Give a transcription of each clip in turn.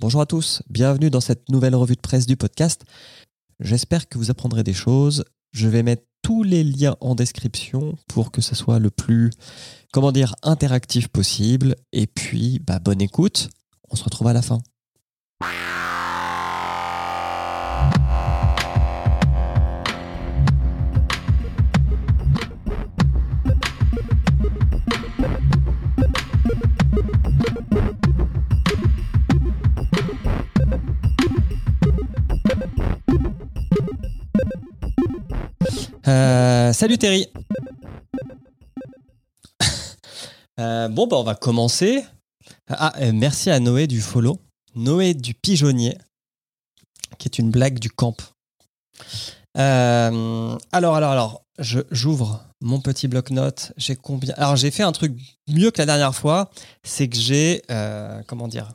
Bonjour à tous, bienvenue dans cette nouvelle revue de presse du podcast. J'espère que vous apprendrez des choses. Je vais mettre tous les liens en description pour que ce soit le plus, comment dire, interactif possible. Et puis, bah, bonne écoute. On se retrouve à la fin. Euh, salut Terry. Euh, bon, bah, on va commencer. Ah, euh, merci à Noé du follow. Noé du pigeonnier, qui est une blague du camp. alors, alors, alors, je, j'ouvre mon petit bloc-notes. J'ai combien Alors, j'ai fait un truc mieux que la dernière fois. C'est que j'ai, comment dire,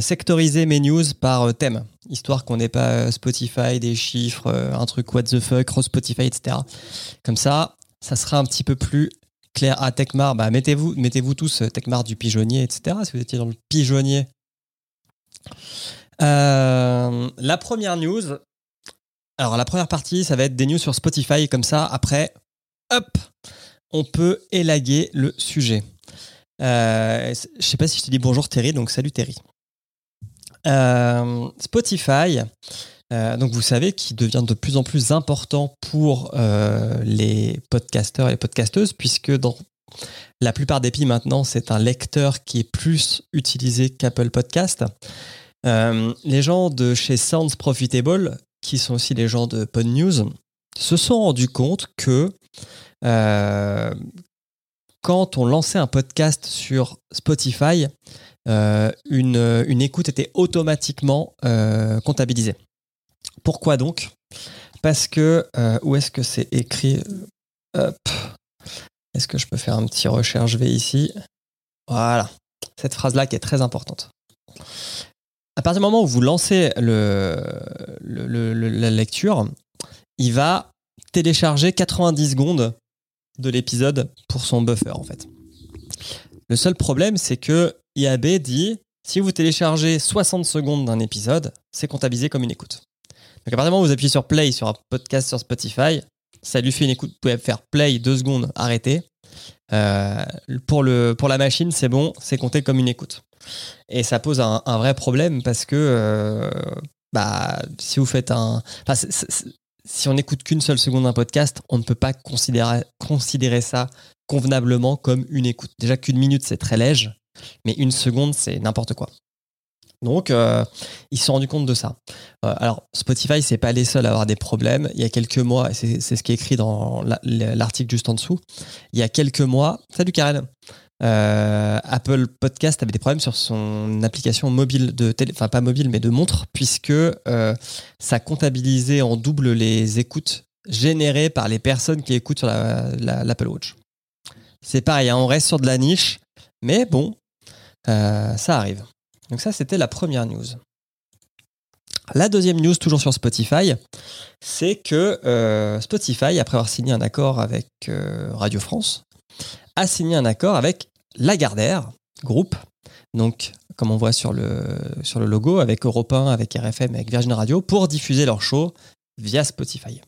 sectorisé mes news par thème histoire qu'on n'ait pas euh, Spotify, des chiffres, euh, un truc what the fuck, cross Spotify, etc. Comme ça, ça sera un petit peu plus clair. Ah, Techmar, bah, mettez-vous mettez -vous tous euh, Techmar du pigeonnier, etc. Si vous étiez dans le pigeonnier. la première news, alors la première partie, ça va être des news sur Spotify, comme ça, après, hop, on peut élaguer le sujet. Je je sais pas si je te dis bonjour Terry, donc salut Terry. Euh, Spotify, euh, donc vous savez, qui devient de plus en plus important pour euh, les podcasteurs et les podcasteuses, puisque dans la plupart des pays maintenant, c'est un lecteur qui est plus utilisé qu'Apple Podcast. les gens de chez Sounds Profitable, qui sont aussi les gens de Pod News, se sont rendus compte que quand on lançait un podcast sur Spotify, euh, une, une, écoute était automatiquement euh, comptabilisée. Pourquoi donc? Parce que, euh, où est-ce que c'est écrit? Est-ce que je peux faire un petit recherche V ici? Voilà. Cette phrase-là qui est très importante. À partir du moment où vous lancez la lecture, il va télécharger 90 secondes de l'épisode pour son buffer en fait. Le seul problème, c'est que IAB dit si vous téléchargez 60 secondes d'un épisode, c'est comptabilisé comme une écoute. Donc à partir du moment où vous appuyez sur play sur un podcast sur Spotify, ça lui fait une écoute. Vous pouvez faire play deux secondes, arrêter. Euh, pour, le, pour la machine, c'est bon, c'est compté comme une écoute. Et ça pose un, vrai problème parce que euh, bah, si vous faites un. si on n'écoute qu'une seule seconde d'un podcast, on ne peut pas considérer, considérer ça convenablement comme une écoute. Déjà qu'une minute, c'est très léger, mais une seconde, c'est n'importe quoi. Donc, euh, ils se sont rendus compte de ça. Euh, alors, Spotify, c'est pas les seuls à avoir des problèmes. Il y a quelques mois, c'est ce qui est écrit dans l'article juste en dessous, il y a quelques mois, salut Karen, euh, Apple Podcast avait des problèmes sur son application mobile de télé, enfin pas mobile mais de montre, puisque ça comptabilisait en double les écoutes générées par les personnes qui écoutent sur l'Apple Watch. C'est pareil, hein, on reste sur de la niche, mais bon, euh, ça arrive. Donc ça, c'était la première news. La deuxième news, toujours sur Spotify, c'est que euh, Spotify, après avoir signé un accord avec euh, Radio France, a signé un accord avec Lagardère Groupe. Donc, comme on voit sur le, sur le logo, avec Europe 1, avec RFM, avec Virgin Radio, pour diffuser leur show via Spotify.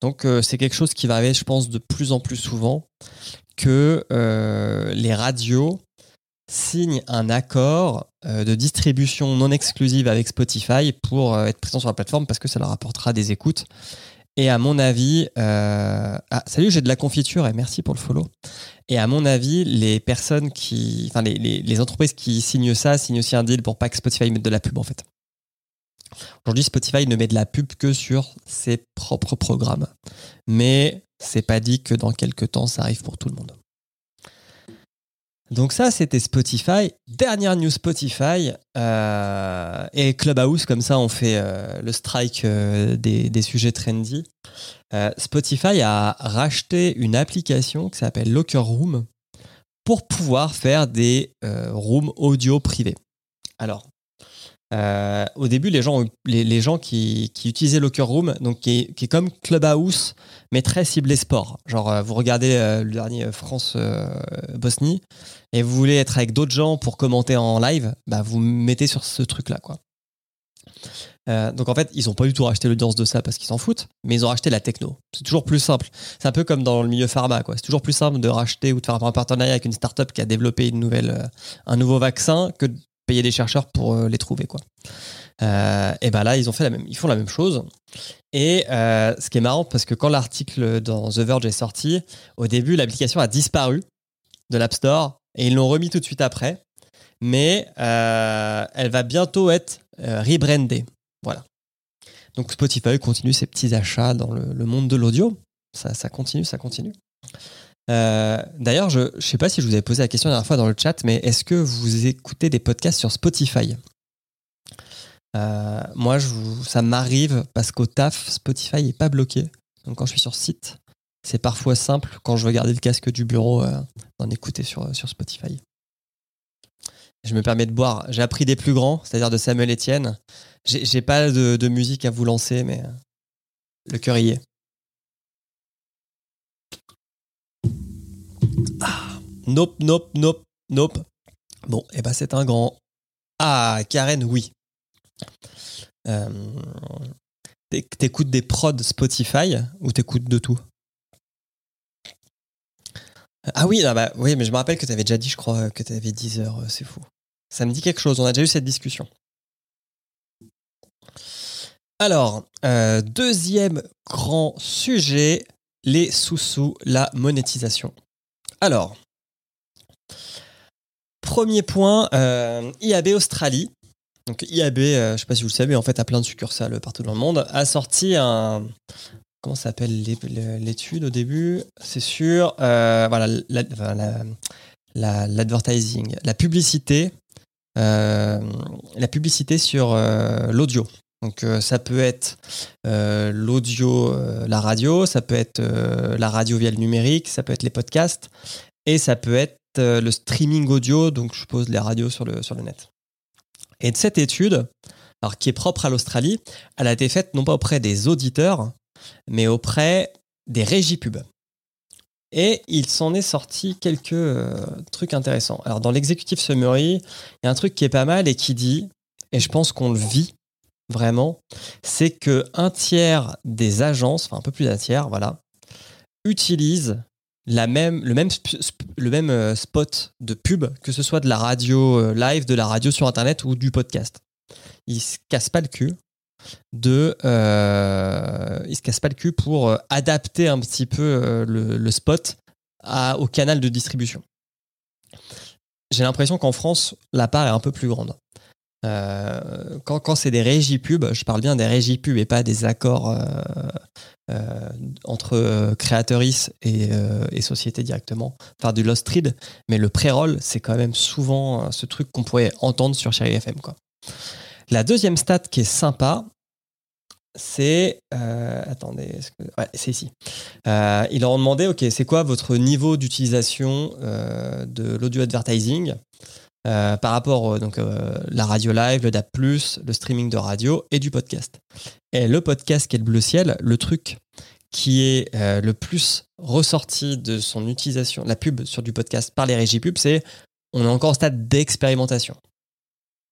Donc, c'est quelque chose qui va arriver, je pense, de plus en plus souvent que euh, les radios signent un accord euh, de distribution non exclusive avec Spotify pour euh, être présent sur la plateforme parce que ça leur apportera des écoutes. Et à mon avis, ah, salut, j'ai de la confiture et merci pour le follow. Et à mon avis, les personnes qui, enfin les, les, entreprises qui signent ça signent aussi un deal pour pas que Spotify mette de la pub en fait. Aujourd'hui, Spotify ne met de la pub que sur ses propres programmes. Mais c'est pas dit que dans quelques temps, ça arrive pour tout le monde. Donc ça, c'était Spotify. Dernière news Spotify euh, et Clubhouse, comme ça on fait euh, le strike euh, des, sujets trendy. Spotify a racheté une application qui s'appelle Locker Room pour pouvoir faire des rooms audio privés. Alors, Euh, au début, les gens, les, gens qui, utilisaient Locker Room, donc qui est, qui est, comme Clubhouse, mais très ciblé sport. Genre, euh, vous regardez euh, le dernier France-Bosnie et vous voulez être avec d'autres gens pour commenter en live, bah, vous mettez sur ce truc-là. quoi. donc en fait, ils n'ont pas du tout racheté l'audience de ça parce qu'ils s'en foutent, mais ils ont racheté la techno. C'est toujours plus simple. C'est un peu comme dans le milieu pharma. C'est toujours plus simple de racheter ou de faire un partenariat avec une startup qui a développé une nouvelle, un nouveau vaccin que payer des chercheurs pour euh, les trouver quoi. Euh, et ben là ils ont fait la même, ils font la même chose. Et euh, ce qui est marrant parce que quand l'article dans The Verge est sorti, au début l'application a disparu de l'App Store et ils l'ont remis tout de suite après. Mais elle va bientôt être rebrandée. Voilà. Donc Spotify continue ses petits achats dans le, monde de l'audio. Ça, ça continue, ça continue. Euh, d'ailleurs, je ne sais pas si je vous avais posé la question la dernière fois dans le chat, mais est-ce que vous écoutez des podcasts sur Spotify? Euh, Moi, ça m'arrive parce qu'au taf, Spotify n'est pas bloqué. Donc quand je suis sur site, c'est parfois simple, quand je veux garder le casque du bureau, euh, d'en écouter sur, sur Spotify. Je me permets de boire. J'ai appris des plus grands, c'est-à-dire de Samuel Etienne. J'ai pas de, de, musique à vous lancer, mais le cœur y est. Ah, nope, nope, nope, nope. Bon, et eh ben c'est un grand. Ah, Karen, oui. Euh, t'écoutes des prods Spotify ou t'écoutes de tout? Ah oui, ah bah, oui, mais je me rappelle que t'avais déjà dit, je crois, que t'avais 10 heures, c'est fou. Ça me dit quelque chose, on a déjà eu cette discussion. Alors, euh, deuxième grand sujet, les sous-sous, la monétisation. Alors, premier point, euh, IAB Australie. Donc IAB, euh, je ne sais pas si vous le savez, en fait, a plein de succursales partout dans le monde, a sorti un... Comment s'appelle l'étude au début? C'est sur euh, l'advertising, la, publicité, la publicité sur l'audio. Donc ça peut être l'audio, la radio, ça peut être la radio via le numérique, ça peut être les podcasts, et ça peut être le streaming audio, donc je suppose les radios sur le, sur le net. Et de cette étude, alors qui est propre à l'Australie, elle a été faite non pas auprès des auditeurs, mais auprès des régies pub. Et il s'en est sorti quelques trucs intéressants. Alors dans l'executive summary, il y a un truc qui est pas mal et qui dit, et je pense qu'on le vit vraiment, c'est que un tiers des agences, enfin un peu plus d'un tiers, voilà, utilisent la même, le, même, euh, spot de pub, que ce soit de la radio euh, live, de la radio sur Internet ou du podcast. Ils se cassent pas le cul de, euh, ils se cassent pas le cul pour adapter un petit peu le, spot au canal de distribution. J'ai l'impression qu'en France, la part est un peu plus grande. Euh, quand, c'est des régies pub, je parle bien des régies pub et pas des accords euh, euh, entre créatrices et, sociétés directement, enfin du lost read, mais le pré-roll, c'est quand même souvent ce truc qu'on pourrait entendre sur Chérie FM. La deuxième stat qui est sympa, c'est. attendez, c'est ici. ils leur ont demandé ok, c'est quoi votre niveau d'utilisation de l'audio advertising? Euh, par rapport à donc euh, la radio live, le DAP+, le streaming de radio et du podcast. Et le podcast qui est le bleu ciel, le truc qui est euh, le plus ressorti de son utilisation, la pub sur du podcast par les régies pub, c'est on est encore au stade d'expérimentation.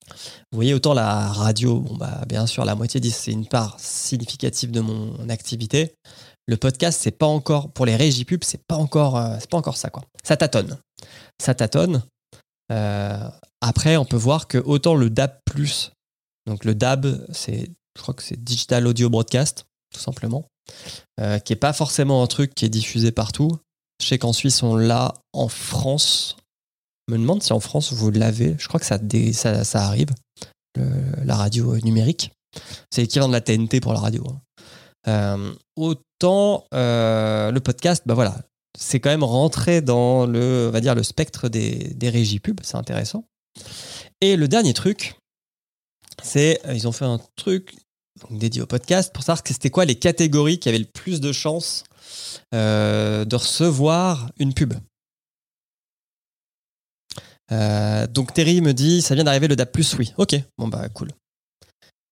Vous voyez, autant la radio, bon bah bien sûr, la moitié dit c'est une part significative de mon activité. Le podcast, c'est pas encore pour les régies pub, c'est pas encore, c'est pas encore ça quoi. Ça tâtonne, ça tâtonne. Euh, après, on peut voir que autant le DAB+, donc le DAB, je crois que c'est Digital Audio Broadcast, tout simplement, euh, qui est pas forcément un truc qui est diffusé partout. Je sais qu'en Suisse, on l'a en France. Je me demande si en France, vous l'avez. Je crois que ça, ça, arrive, la radio numérique. C'est l'équivalent de la TNT pour la radio. Hein. Euh, autant le podcast, bah voilà, c'est quand même rentré dans le, va dire, le spectre des, des régies pub. C'est intéressant. Et le dernier truc, c'est euh, ils ont fait un truc dédié au podcast pour savoir que c'était quoi les catégories qui avaient le plus de chances euh, de recevoir une pub. Euh, donc Terry me dit ça vient d'arriver le DAP+, oui. Ok, bon bah cool.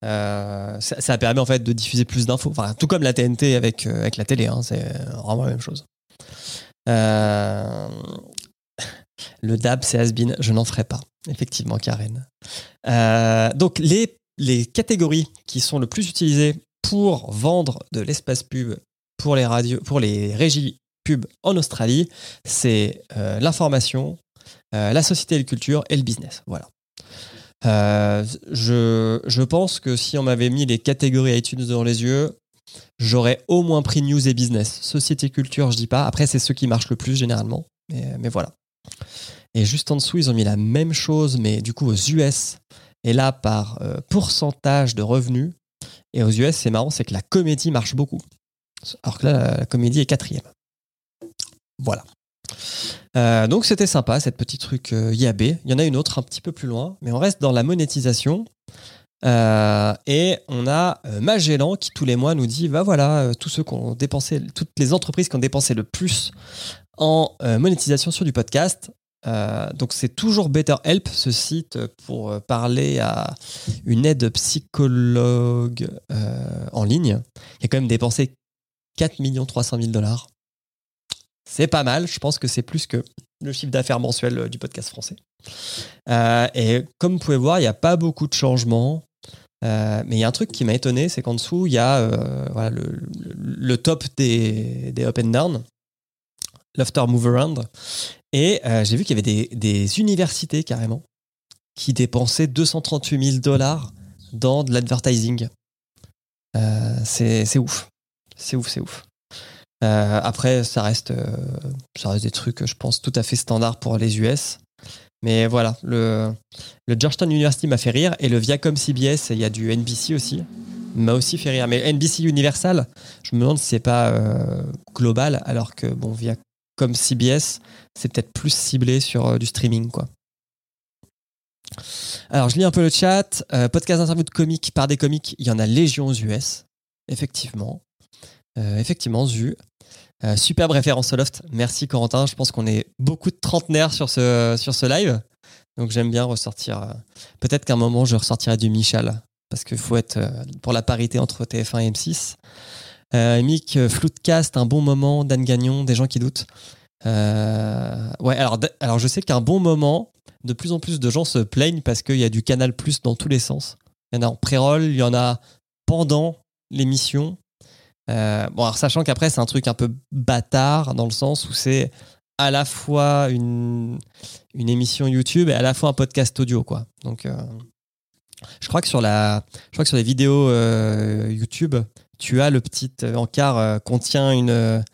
Ça, ça, permet en fait de diffuser plus d'infos. Tout comme la TNT avec, avec la télé, hein, c'est vraiment la même chose. Euh, le DAB, c'est Asbin, je n'en ferai pas, effectivement, Karen. donc, les, les catégories qui sont le plus utilisées pour vendre de l'espace pub pour les, radios, pour les régies pub en Australie, c'est l'information, la société et la culture et le business. Voilà. Euh, je, je, pense que si on m'avait mis les catégories iTunes devant les yeux, j'aurais au moins pris news et business. Société culture, je dis pas. Après, c'est ceux qui marchent le plus généralement. Mais, mais, voilà. Et juste en dessous, ils ont mis la même chose, mais du coup aux US. Et là, par euh, pourcentage de revenus. Et aux US, c'est marrant, c'est que la comédie marche beaucoup. Alors que là, la comédie est quatrième. Voilà. Euh, donc c'était sympa, cette petite truc euh. Il y en a une autre un petit peu plus loin, mais on reste dans la monétisation. Euh, et on a Magellan qui tous les mois nous dit, bah voilà, tous ceux qui ont dépensé, toutes les entreprises qui ont dépensé le plus en monétisation sur du podcast. donc c'est toujours BetterHelp, ce site pour parler à une aide psychologue en ligne, qui a quand même dépensé 4 300 000 dollars c'est pas mal. Je pense que c'est plus que le chiffre d'affaires mensuel euh, du podcast français. Euh, et comme vous pouvez voir, il n'y a pas beaucoup de changements. Euh, mais il y a un truc qui m'a étonné, c'est qu'en dessous, il y a voilà, le, top des, up and down, l'after move around. Et j'ai vu qu'il y avait des, universités carrément qui dépensaient 238 000 dollars dans de l'advertising. c'est ouf. C'est ouf, c'est ouf. Euh, après, ça reste, euh, ça reste des trucs, je pense, tout à fait standard pour les US. Mais voilà, le, le Georgetown University m'a fait rire et le Viacom CBS, il y a du NBC aussi, m'a aussi fait rire. Mais NBC Universal, je me demande si c'est pas euh, global, alors que bon, Viacom CBS, c'est peut-être plus ciblé sur du streaming, quoi. Alors, je lis un peu le chat. podcast d'interview de comiques par des comiques, il y en a légion aux US, effectivement. effectivement, Zu. Euh, superbe référence au loft. Merci Corentin. Je pense qu'on est beaucoup de trentenaires sur ce, sur ce live. Donc j'aime bien ressortir. Euh, peut-être qu'à un moment, je ressortirai du Michel. Parce qu'il faut être euh, pour la parité entre TF1 et M6. Euh, Mick, Floutcast, un bon moment. Dan Gagnon, des gens qui doutent. ouais, alors, alors je sais qu'un bon moment, de plus en plus de gens se plaignent parce qu'il y a du Canal Plus dans tous les sens. Il y en a en pré-roll, il y en a pendant l'émission. Euh, bon, alors sachant qu'après, c'est un truc un peu bâtard dans le sens où c'est à la fois une, une émission YouTube et à la fois un podcast audio, quoi. Donc, euh, je crois que sur la, je crois que sur les vidéos euh, YouTube, tu as le petit encart contient une,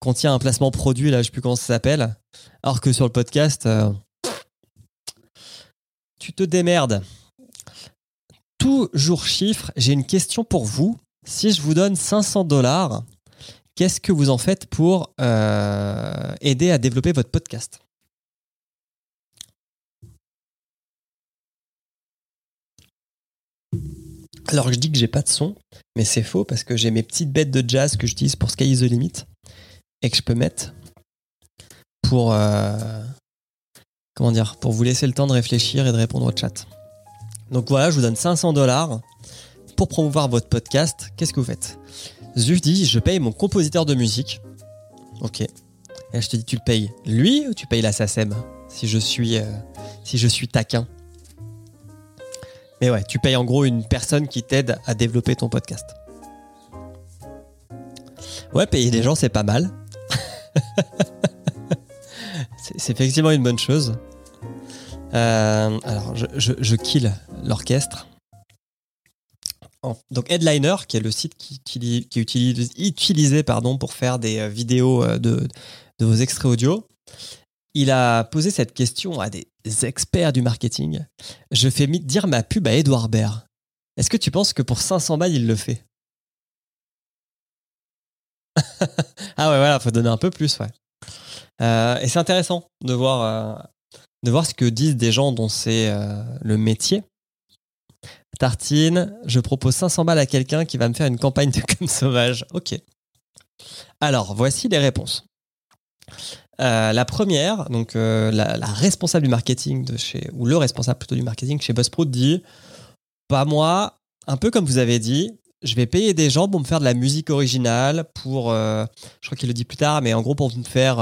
contient un placement produit là, je sais plus comment ça s'appelle. Alors que sur le podcast, tu te démerdes. Toujours chiffre. J'ai une question pour vous. Si je vous donne 500 dollars, qu'est-ce que vous en faites pour euh, aider à développer votre podcast? Alors je dis que j'ai pas de son, mais c'est faux parce que j'ai mes petites bêtes de jazz que j'utilise pour Sky is the Limit et que je peux mettre pour euh, pour vous laisser le temps de réfléchir et de répondre au chat. Donc voilà, je vous donne 500 dollars pour promouvoir votre podcast, qu'est-ce que vous faites Zuf dit je paye mon compositeur de musique. Ok. Et je te dis tu le payes lui ou tu payes la SACEM si je suis euh, si je suis taquin. Mais ouais, tu payes en gros une personne qui t'aide à développer ton podcast. Ouais, payer des gens, c'est pas mal. c'est effectivement une bonne chose. Euh, alors, je kill l'orchestre donc Headliner, qui est le site qui, est utilisé, pardon, pour faire des euh, vidéos euh, de, vos extraits audio, il a posé cette question à des experts du marketing. Je fais dire ma pub à Edouard Baird. Est-ce que tu penses que pour 500 balles, il le fait? Ah ouais, voilà, faut donner un peu plus, ouais. Euh, et c'est intéressant de voir, de voir ce que disent des gens dont c'est le métier. Tartine, je propose 500 balles à quelqu'un qui va me faire une campagne de com sauvage. Ok. Alors, voici les réponses. Euh, la première, donc euh, la, responsable du marketing de chez, ou le responsable plutôt du marketing chez Buzzsprout dit Pas moi, un peu comme vous avez dit, je vais payer des gens pour me faire de la musique originale, pour, euh, je crois qu'il le dit plus tard, mais en gros pour me faire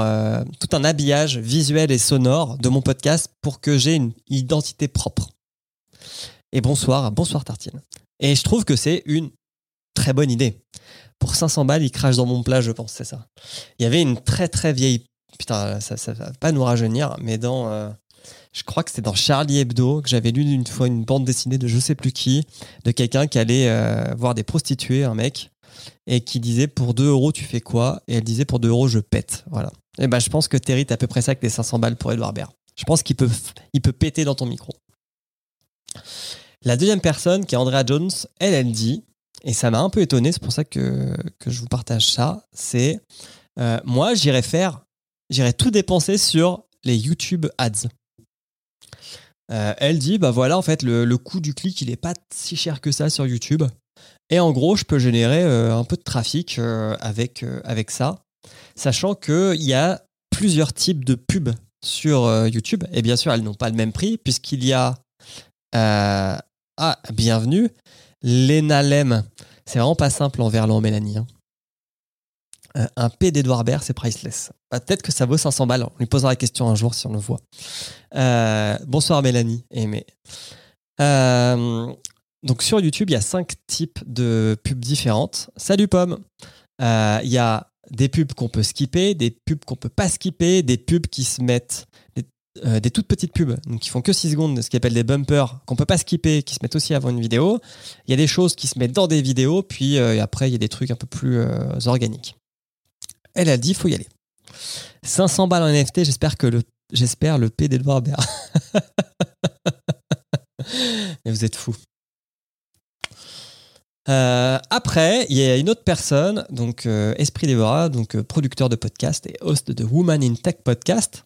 tout un habillage visuel et sonore de mon podcast pour que j'ai une identité propre. Et bonsoir, bonsoir Tartine. Et je trouve que c'est une très bonne idée. Pour 500 balles, il crache dans mon plat, je pense, c'est ça. Il y avait une très très vieille... Putain, ça, ça va pas nous rajeunir, mais dans... Euh, je crois que c'était dans Charlie Hebdo que j'avais lu une fois une bande dessinée de je sais plus qui, de quelqu'un qui allait euh, voir des prostituées, un mec, et qui disait pour 2 euros tu fais quoi? Et elle disait pour 2 euros je pète. Voilà. Et ben je pense que Terry à peu près ça avec les 500 balles pour Edouard Baird. Je pense qu'il peut, il peut péter dans ton micro. La deuxième personne, qui est Andrea Jones, elle, elle dit, et ça m'a un peu étonné, c'est pour ça que, que je vous partage ça, c'est euh, moi j'irais faire, j'irais tout dépenser sur les YouTube ads. Euh, elle dit bah voilà en fait le, coût du clic il est pas si cher que ça sur YouTube et en gros je peux générer euh, un peu de trafic avec, avec ça sachant qu'il y a plusieurs types de pubs sur YouTube et bien sûr elles n'ont pas le même prix puisqu'il y a ah bienvenue Lena c'est vraiment pas simple en verlan Mélanie hein. Euh, un P d'Edouard Baird, c'est priceless. Bah, peut-être que ça vaut 500 balles. On lui posera la question un jour si on le voit. Euh, bonsoir Mélanie Aimé. Euh, donc sur YouTube, il y a cinq types de pubs différentes. Salut Pomme. Il y a des pubs qu'on peut skipper, des pubs qu'on peut pas skipper, des pubs qui se mettent toutes petites pubs, donc qui font que 6 secondes, ce qu'on appelle des bumpers, qu'on peut pas skipper, qui se mettent aussi avant une vidéo. Il y a des choses qui se mettent dans des vidéos, puis après il y a des trucs un peu plus organiques. Elle a dit, faut y aller. 500 balles en NFT, j'espère que le, j'espère le P d'Edouard. Mais vous êtes fous. Euh, après, il y a une autre personne, donc euh, Esprit Dévora, donc euh, producteur de podcast et host de Woman in Tech Podcast.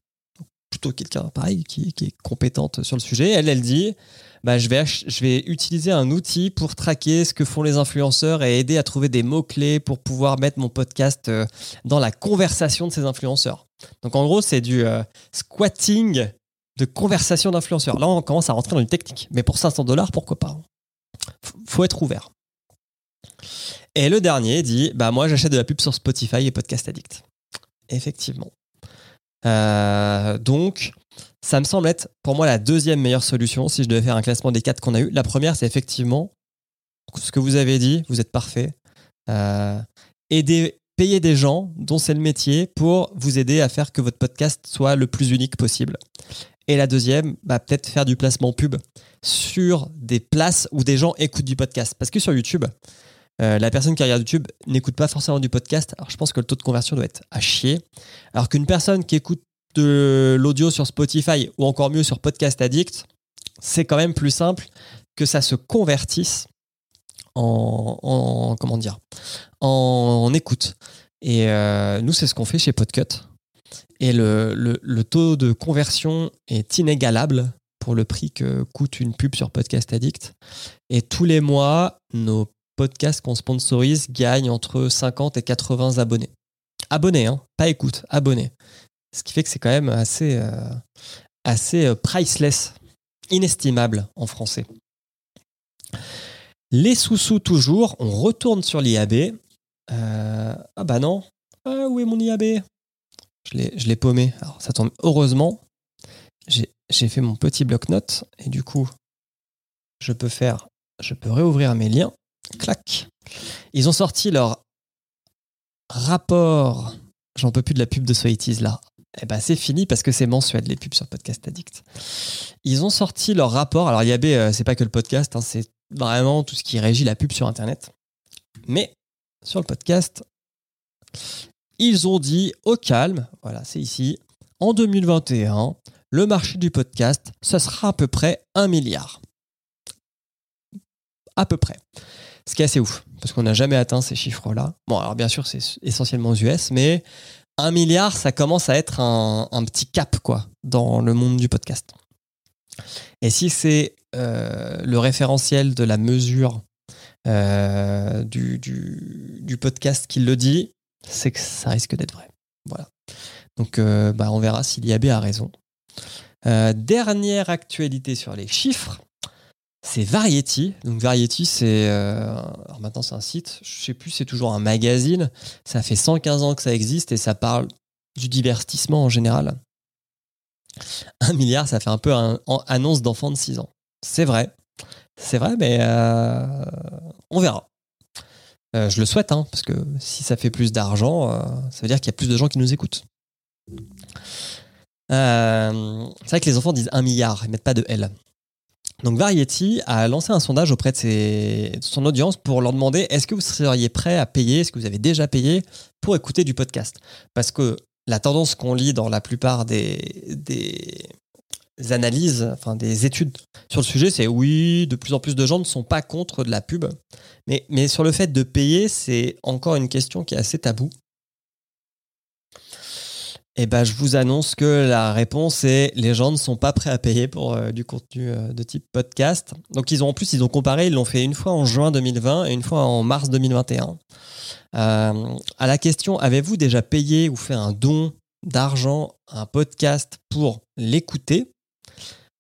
Plutôt quelqu'un pareil qui, est compétente sur le sujet. Elle, elle dit bah, je, vais utiliser un outil pour traquer ce que font les influenceurs et aider à trouver des mots-clés pour pouvoir mettre mon podcast euh, dans la conversation de ces influenceurs. Donc en gros, c'est du euh, squatting de conversation d'influenceurs. Là, on commence à rentrer dans une technique. Mais pour 500 dollars, pourquoi pas Faut être ouvert. Et le dernier dit bah moi j'achète de la pub sur Spotify et Podcast Addict. Effectivement. Euh, donc ça me semble être pour moi la deuxième meilleure solution si je devais faire un classement des quatre qu'on a eu. La première, c'est effectivement ce que vous avez dit, vous êtes parfait. Euh, aider, payer des gens dont c'est le métier pour vous aider à faire que votre podcast soit le plus unique possible. Et la deuxième, bah, peut-être faire du placement pub sur des places où des gens écoutent du podcast. Parce que sur YouTube, euh, la personne qui regarde YouTube n'écoute pas forcément du podcast. Alors je pense que le taux de conversion doit être à chier. Alors qu'une personne qui écoute de l'audio sur Spotify ou encore mieux sur Podcast Addict, c'est quand même plus simple que ça se convertisse en, comment dire en, écoute. Et euh, nous, c'est ce qu'on fait chez Podcut. Et le, le, taux de conversion est inégalable pour le prix que coûte une pub sur Podcast Addict. Et tous les mois, nos podcasts qu'on sponsorise gagnent entre 50 et 80 abonnés. Abonnés, hein, pas écoute, abonnés. Ce qui fait que c'est quand même assez, euh, assez euh, priceless, inestimable en français. Les sous-sous toujours, on retourne sur l'IAB. Euh, ah bah non, ah, où est mon IAB Je l'ai paumé. Alors ça tombe heureusement. J'ai fait mon petit bloc-notes et du coup, je peux faire, je peux réouvrir mes liens. Clac. Ils ont sorti leur rapport. J'en peux plus de la pub de Soitis là eh ben, c'est fini parce que c'est mensuel les pubs sur Podcast Addict. Ils ont sorti leur rapport. Alors IAB, euh, c'est pas que le podcast, hein, c'est vraiment tout ce qui régit la pub sur Internet. Mais sur le podcast, ils ont dit au calme, voilà, c'est ici, en 2021, le marché du podcast, ce sera à peu près un milliard. À peu près. Ce qui est assez ouf, parce qu'on n'a jamais atteint ces chiffres-là. Bon, alors bien sûr, c'est essentiellement aux US, mais un milliard, ça commence à être un, petit cap quoi dans le monde du podcast. Et si c'est euh, le référentiel de la mesure euh, du, podcast qui le dit, c'est que ça risque d'être vrai. Voilà. Donc euh, bah, on verra si l'IAB a raison. dernière actualité sur les chiffres. C'est Variety. Donc Variety, c'est alors maintenant c'est un site. Je sais plus, c'est toujours un magazine. Ça fait 115 ans que ça existe et ça parle du divertissement en général. Un milliard, ça fait un peu un, annonce d'enfant de 6 ans. C'est vrai. C'est vrai, mais euh, on verra. Euh, je le souhaite, hein, parce que si ça fait plus d'argent, euh, ça veut dire qu'il y a plus de gens qui nous écoutent. c'est vrai que les enfants disent un milliard, ils mettent pas de L. Donc Variety a lancé un sondage auprès de, son audience pour leur demander est-ce que vous seriez prêt à payer, est-ce que vous avez déjà payé pour écouter du podcast? Parce que la tendance qu'on lit dans la plupart des, analyses, enfin des études sur le sujet, c'est oui, de plus en plus de gens ne sont pas contre de la pub. Mais sur le fait de payer, c'est encore une question qui est assez taboue. Eh ben, je vous annonce que la réponse est les gens ne sont pas prêts à payer pour euh, du contenu euh, de type podcast. Donc ils ont en plus ils ont comparé, ils l'ont fait une fois en juin 2020 et une fois en mars 2021. Euh, à la question avez-vous déjà payé ou fait un don d'argent à un podcast pour l'écouter?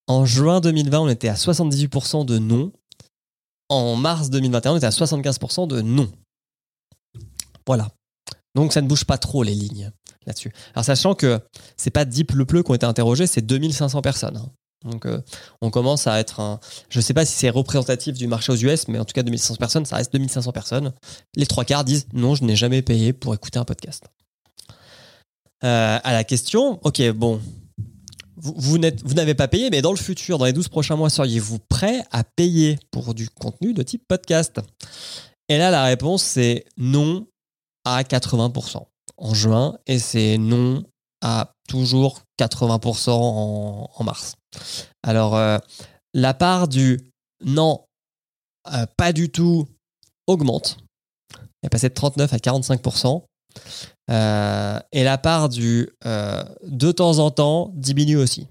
En juin 2020, on était à 78% de non. En mars 2021, on était à 75% de non. Voilà. Donc ça ne bouge pas trop les lignes là-dessus. Alors sachant que c'est pas Deep Le Pleu qui ont été interrogés, c'est 2500 personnes. Hein. Donc euh, on commence à être un... Je sais pas si c'est représentatif du marché aux US, mais en tout cas 2500 personnes, ça reste 2500 personnes. Les trois quarts disent non, je n'ai jamais payé pour écouter un podcast. Euh, à la question, ok, bon, vous, vous n'avez pas payé, mais dans le futur, dans les 12 prochains mois, seriez-vous prêt à payer pour du contenu de type podcast? Et là, la réponse, c'est non à 80% en juin et c'est non à toujours 80% en, mars. Alors, euh, la part du non, euh, pas du tout, augmente. Elle est passée de 39 à 45%. Euh, et la part du de temps en temps diminue aussi.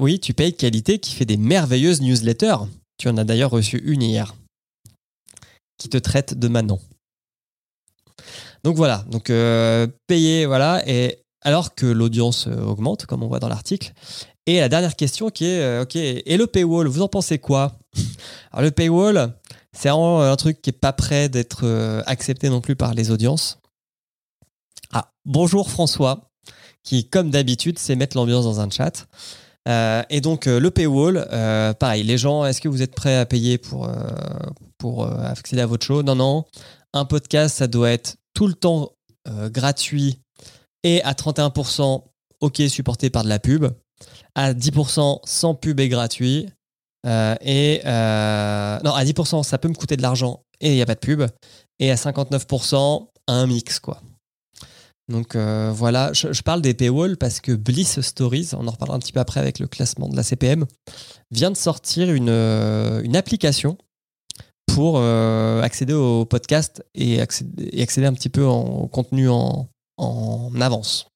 oui, tu payes Qualité qui fait des merveilleuses newsletters. Tu en as d'ailleurs reçu une hier qui te traite de Manon. Donc voilà, donc euh, payer, voilà, et alors que l'audience euh, augmente, comme on voit dans l'article. Et la dernière question qui est, euh, ok, et le paywall, vous en pensez quoi? Alors le paywall, c'est un truc qui est pas prêt d'être accepté non plus par les audiences. Ah, bonjour François, qui comme d'habitude sait mettre l'ambiance dans un chat. et donc le paywall, pareil, les gens, est-ce que vous êtes prêts à payer pour, pour accéder à votre show? Non, non. Un podcast, ça doit être tout le temps euh, gratuit et à 31%, ok, supporté par de la pub. À 10%, sans pub et gratuit. Euh, et euh, non, à 10%, ça peut me coûter de l'argent et il n'y a pas de pub. Et à 59%, un mix, quoi. Donc voilà, je, parle des paywalls parce que Bliss Stories, on en reparlera un petit peu après avec le classement de la CPM, vient de sortir une, une application pour euh, accéder au podcast et accéder, un petit peu au contenu en, avance.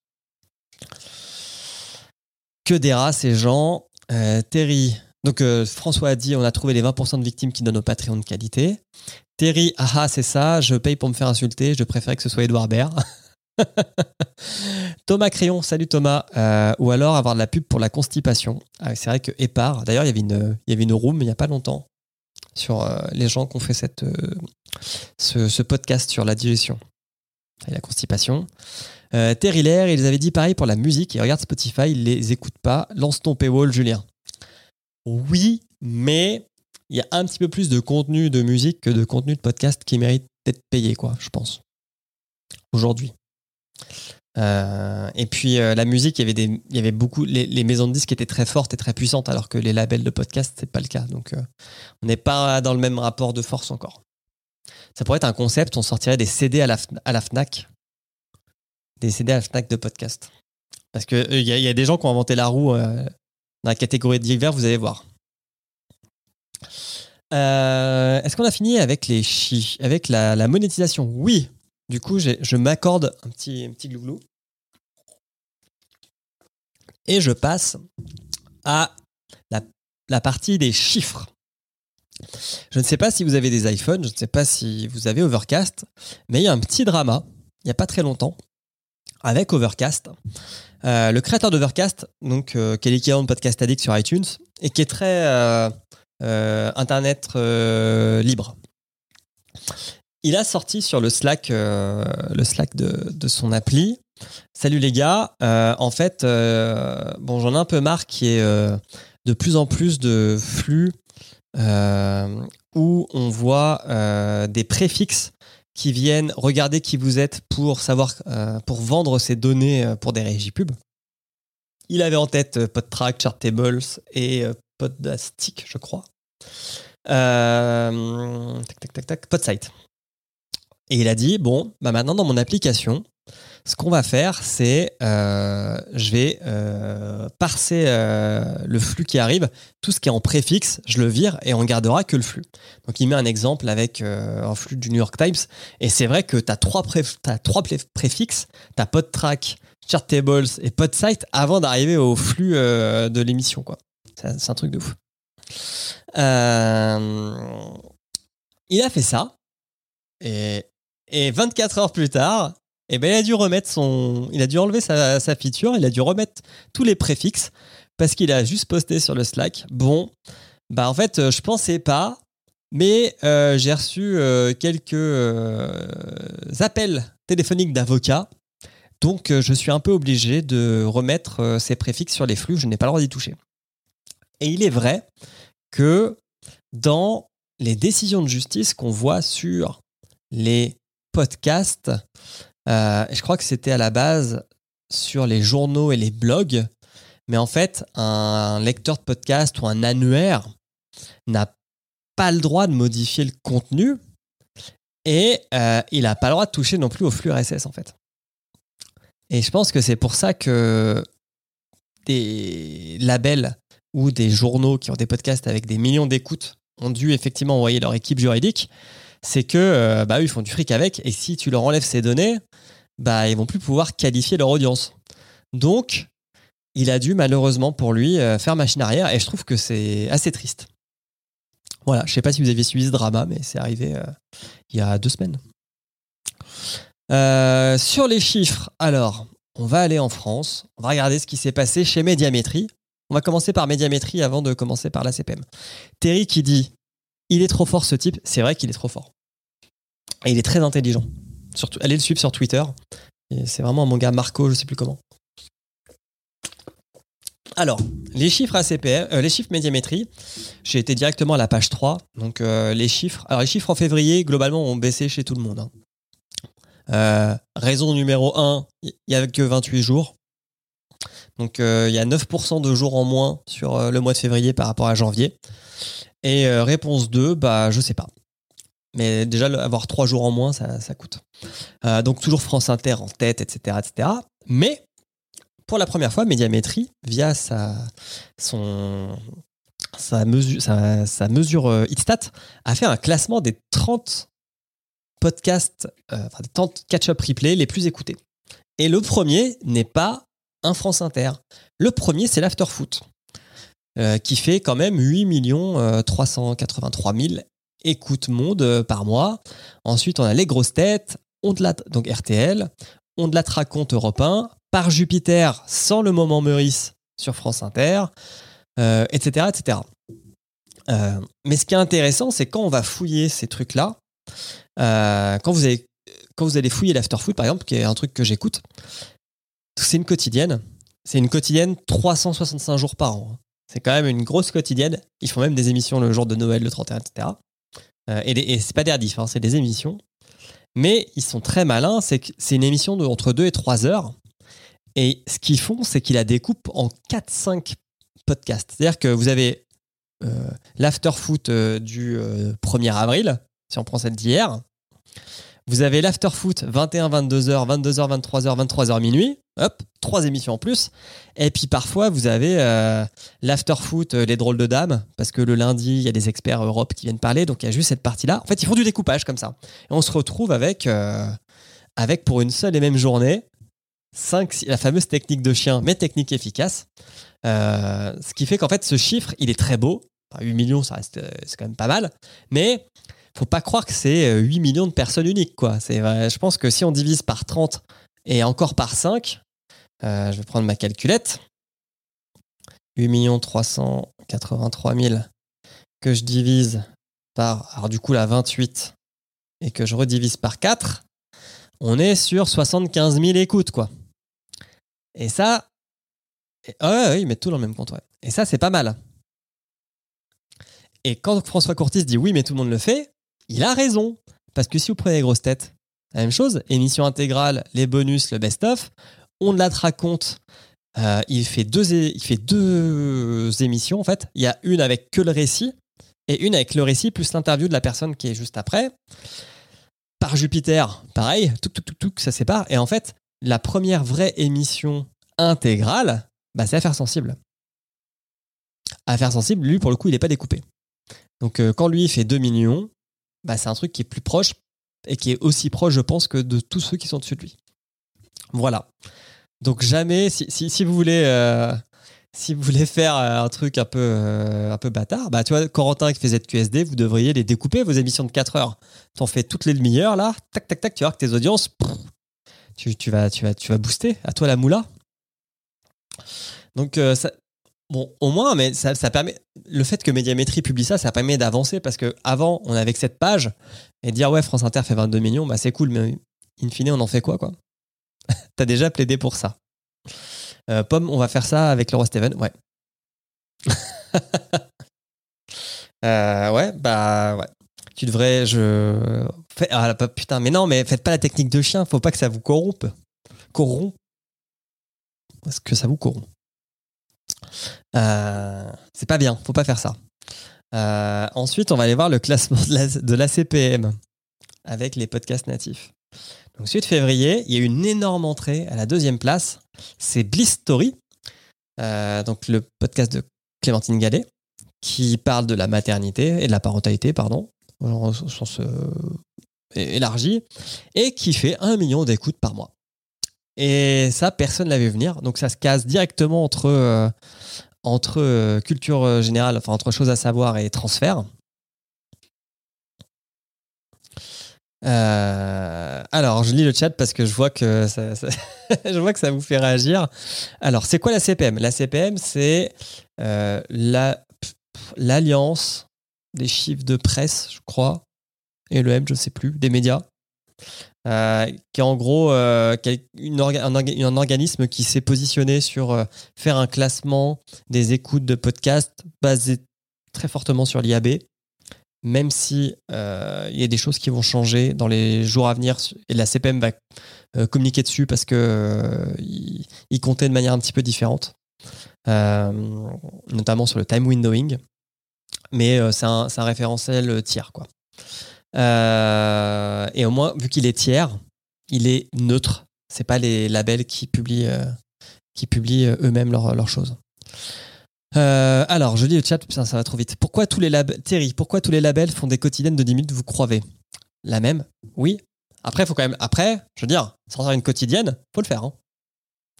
Que dira ces gens? Euh, Terry, donc euh, François a dit on a trouvé les 20% de victimes qui donnent au Patreon de qualité. Terry, ah, ah c'est ça, je paye pour me faire insulter, je préfère que ce soit Edouard Baird. Thomas Crayon, salut Thomas. ou alors avoir de la pub pour la constipation. Ah, c'est vrai que Épar, d'ailleurs il y avait une, il y avait une room il n'y a pas longtemps sur euh, les gens qui ont fait cette, euh, ce, podcast sur la digestion et la constipation. Euh, Terry Lair, ils avaient dit pareil pour la musique. Ils regardent Spotify, ils les écoutent pas. Lance ton paywall, Julien. Oui, mais il y a un petit peu plus de contenu de musique que de contenu de podcast qui mérite d'être payé, quoi, je pense. Aujourd'hui. Euh, et puis euh, la musique, il y avait, beaucoup. Les, maisons de disques étaient très fortes et très puissantes, alors que les labels de podcast, c'est pas le cas. Donc euh, on n'est pas dans le même rapport de force encore. Ça pourrait être un concept, on sortirait des CD à la, Fnac. Des CD à la Fnac de podcast. Parce qu'il il y, a des gens qui ont inventé la roue dans la catégorie de divers, vous allez voir. Est-ce qu'on a fini avec les chi, avec la monétisation? Oui, du coup, je m'accorde un petit, un glouglou. Et je passe à la, partie des chiffres. Je ne sais pas si vous avez des iPhones, je ne sais pas si vous avez Overcast, mais il y a un petit drama, il n'y a pas très longtemps, avec Overcast. le créateur d'Overcast, donc, qui est l'équivalent de Podcast Addict sur iTunes, et qui est très Internet libre. Il a sorti sur le Slack, Slack de, son appli. Salut les gars. en fait, bon, j'en ai un peu marre qui est de plus en plus de flux euh, où on voit euh, des préfixes qui viennent regarder qui vous êtes pour savoir, euh, pour vendre ces données pour des régies pub. Il avait en tête PodTrack, Chartables et Podastic, je crois. tac, tac, tac, tac, Podsite. Et il a dit, bon, bah maintenant dans mon application, ce qu'on va faire, c'est euh, je vais euh, parser euh, le flux qui arrive, tout ce qui est en préfixe, je le vire et on gardera que le flux. Donc il met un exemple avec un flux du New York Times et c'est vrai que tu as trois, as trois préfixes, tu as PodTrack, Chartables et PodSite avant d'arriver au flux de l'émission. C'est un truc de fou. il a fait ça et, et 24 heures plus tard, eh ben, il a dû remettre son, il a dû enlever sa, feature, il a dû remettre tous les préfixes parce qu'il a juste posté sur le Slack. Bon, bah en fait, euh, je pensais pas, mais euh, j'ai reçu euh, quelques appels téléphoniques d'avocats. Donc, je suis un peu obligé de remettre ces préfixes sur les flux. Je n'ai pas le droit d'y toucher. Et il est vrai que dans les décisions de justice qu'on voit sur les podcasts, euh, je crois que c'était à la base sur les journaux et les blogs. Mais en fait, un lecteur de podcast ou un annuaire n'a pas le droit de modifier le contenu et euh, il n'a pas le droit de toucher non plus au flux RSS en fait. Et je pense que c'est pour ça que des labels ou des journaux qui ont des podcasts avec des millions d'écoutes ont dû effectivement envoyer leur équipe juridique c'est que euh, bah, ils font du fric avec, et si tu leur enlèves ces données, bah, ils vont plus pouvoir qualifier leur audience. Donc, il a dû malheureusement pour lui euh, faire machine arrière, et je trouve que c'est assez triste. Voilà, je sais pas si vous aviez suivi ce drama, mais c'est arrivé euh, il y a deux semaines. sur les chiffres, alors, on va aller en France, on va regarder ce qui s'est passé chez Médiamétrie. On va commencer par Médiamétrie avant de commencer par la CPM. Terry qui dit il est trop fort ce type, c'est vrai qu'il est trop fort. Et il est très intelligent. Allez le suivre sur Twitter. C'est vraiment mon gars Marco, je sais plus comment. Alors, les chiffres ACPM, euh, les chiffres médiamétrie, j'ai été directement à la page 3. Donc, euh, les chiffres. Alors, les chiffres en février, globalement, ont baissé chez tout le monde. Hein. Euh, raison numéro 1, il n'y avait que 28 jours. Donc, il y a 9% de jours en moins sur le mois de février par rapport à janvier. Et euh, réponse 2, bah, je sais pas. Mais déjà, avoir trois jours en moins, ça, ça coûte. Euh, donc, toujours France Inter en tête, etc., etc. Mais, pour la première fois, Médiamétrie, via sa, son, sa mesure, sa, sa mesure euh, Hitstat, a fait un classement des 30 podcasts, des 30 catch-up replay les plus écoutés. Et le premier n'est pas un France Inter. Le premier, c'est l'Afterfoot. Euh, qui fait quand même 8 383 000 écoutes monde euh, par mois. Ensuite, on a les grosses têtes, on de donc RTL, on de la raconte Europe 1, par Jupiter sans le moment Meurice sur France Inter, etc. Euh, etc. mais ce qui est intéressant, c'est quand on va fouiller ces trucs-là, quand, vous quand vous allez fouiller l'Afterfood, par exemple, qui est un truc que j'écoute, c'est une quotidienne. C'est une quotidienne 365 jours par an. C'est quand même une grosse quotidienne. Ils font même des émissions le jour de Noël, le 31, etc. Euh, et, c'est pas des hein, c'est des émissions. Mais ils sont très malins. C'est c'est une émission de entre 2 et 3 heures. Et ce qu'ils font, c'est qu'ils la découpent en 4-5 podcasts. C'est-à-dire que vous avez euh, l'afterfoot euh, du 1er avril, si on prend celle d'hier. Vous avez l'afterfoot 21, 22h, 22h, 23h, 23h minuit. Hop, trois émissions en plus. Et puis parfois, vous avez euh, l'afterfoot, euh, les drôles de dames, parce que le lundi, il y a des experts Europe qui viennent parler, donc il y a juste cette partie-là. En fait, ils font du découpage comme ça. Et on se retrouve avec, euh, avec pour une seule et même journée, 5, la fameuse technique de chien, mais technique efficace. ce qui fait qu'en fait, ce chiffre, il est très beau. 8 millions, ça reste, c'est quand même pas mal. Mais faut pas croire que c'est 8 millions de personnes uniques. Quoi. Je pense que si on divise par 30 et encore par 5, je vais prendre ma calculette. 8 383 000 que je divise par, alors du coup, la 28 et que je redivise par 4, on est sur 75 000 écoutes, quoi. Et ça, ouais, ils mettent tout dans le même compte, ouais. Et ça, c'est pas mal. Et quand François Courtis dit oui, mais tout le monde le fait, il a raison. Parce que si vous prenez les grosses têtes, la même chose, émission intégrale, les bonus, le best-of, on la raconte. Euh, il, fait deux, il émissions en fait. Il y a une avec que le récit et une avec le récit plus l'interview de la personne qui est juste après. Par Jupiter, pareil, tout, tout, tout, tout, ça sépare. Et en fait, la première vraie émission intégrale, bah, c'est Affaire Sensible. Affaire Sensible, lui, pour le coup, il n'est pas découpé. Donc, euh, quand lui fait 2 millions, bah, c'est un truc qui est plus proche et qui est aussi proche, je pense, que de tous ceux qui sont dessus de lui. Voilà. Donc, jamais, si, si, vous voulez. Euh, si vous voulez faire euh, un truc un peu, un peu bâtard, bah tu vois, Corentin qui fait ZQSD, vous devriez les découper, vos émissions de 4 heures. T'en fais toutes les demi-heures, là, tac, tac, tac, tu vois que tes audiences, tu, tu, vas, tu, vas, tu vas booster. À toi la moula. Donc, ça, Bon, au moins, mais ça, permet. Le fait que Médiamétrie publie ça, ça permet d'avancer parce que avant, on avait que cette page et dire ouais, France Inter fait 22 millions, bah c'est cool, mais in fine, on en fait quoi, quoi? T'as déjà plaidé pour ça. Euh, Pomme, on va faire ça avec roi Steven, ouais. Euh, ouais, bah ouais. Tu devrais. Je. Ah, putain, mais non, mais faites pas la technique de chien, faut pas que ça vous corrompe. Corrompt. Est-ce que ça vous corrompt c'est pas bien, faut pas faire ça. Euh, ensuite, on va aller voir le classement de la, CPM avec les podcasts natifs. Donc, suite février, il y a une énorme entrée à la deuxième place. C'est Bliss Story, euh, donc le podcast de Clémentine Gallet, qui parle de la maternité et de la parentalité, pardon, au sens élargi, et qui fait un million d'écoutes par mois. Et ça, personne ne l'avait venir. Donc ça se casse directement entre, euh, entre euh, culture euh, générale, enfin entre choses à savoir et transfert. alors, je lis le chat parce que je vois que ça, je vois que ça vous fait réagir. Alors, c'est quoi la CPM La CPM, c'est l'alliance des chiffres de presse, je crois, et le M, je ne sais plus, des médias, euh, qui est en gros euh, une un, organisme qui s'est positionné sur euh, faire un classement des écoutes de podcasts basé très fortement sur l'IAB, même si il y a des choses qui vont changer dans les jours à venir et la CPM va communiquer dessus parce que il, comptait de manière un petit peu différente, notamment sur le time windowing, mais c'est un, un, référentiel tiers quoi. Euh, et au moins, vu qu'il est tiers, il est neutre. C'est pas les labels qui publient, euh, publient euh, eux-mêmes leurs choses. alors, je dis au chat, putain, ça va trop vite. Pourquoi tous les labels, pourquoi tous les labels font des quotidiennes de 10 minutes, vous croyez La même? Oui. Après, faut quand même, après, je veux dire, sortir une quotidienne, faut le faire. Hein.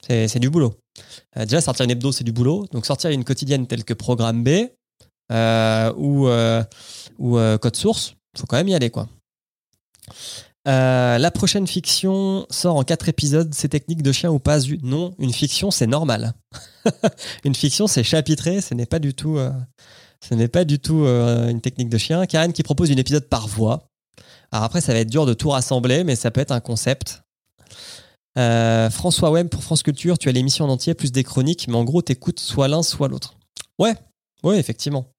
C'est du boulot. déjà, sortir une hebdo, c'est du boulot. Donc, sortir une quotidienne telle que Programme B ou, ou Code Source, faut quand même y aller, quoi. Euh, la prochaine fiction sort en quatre épisodes. C'est technique de chien ou pas? Non, une fiction, c'est normal. une fiction, c'est chapitré. Ce n'est pas du tout, euh, ce n'est pas du tout euh, une technique de chien. Karen qui propose une épisode par voix. Alors après, ça va être dur de tout rassembler, mais ça peut être un concept. François Wem pour France Culture, tu as l'émission en entier plus des chroniques, mais en gros, t'écoutes soit l'un, soit l'autre. Ouais, ouais, effectivement.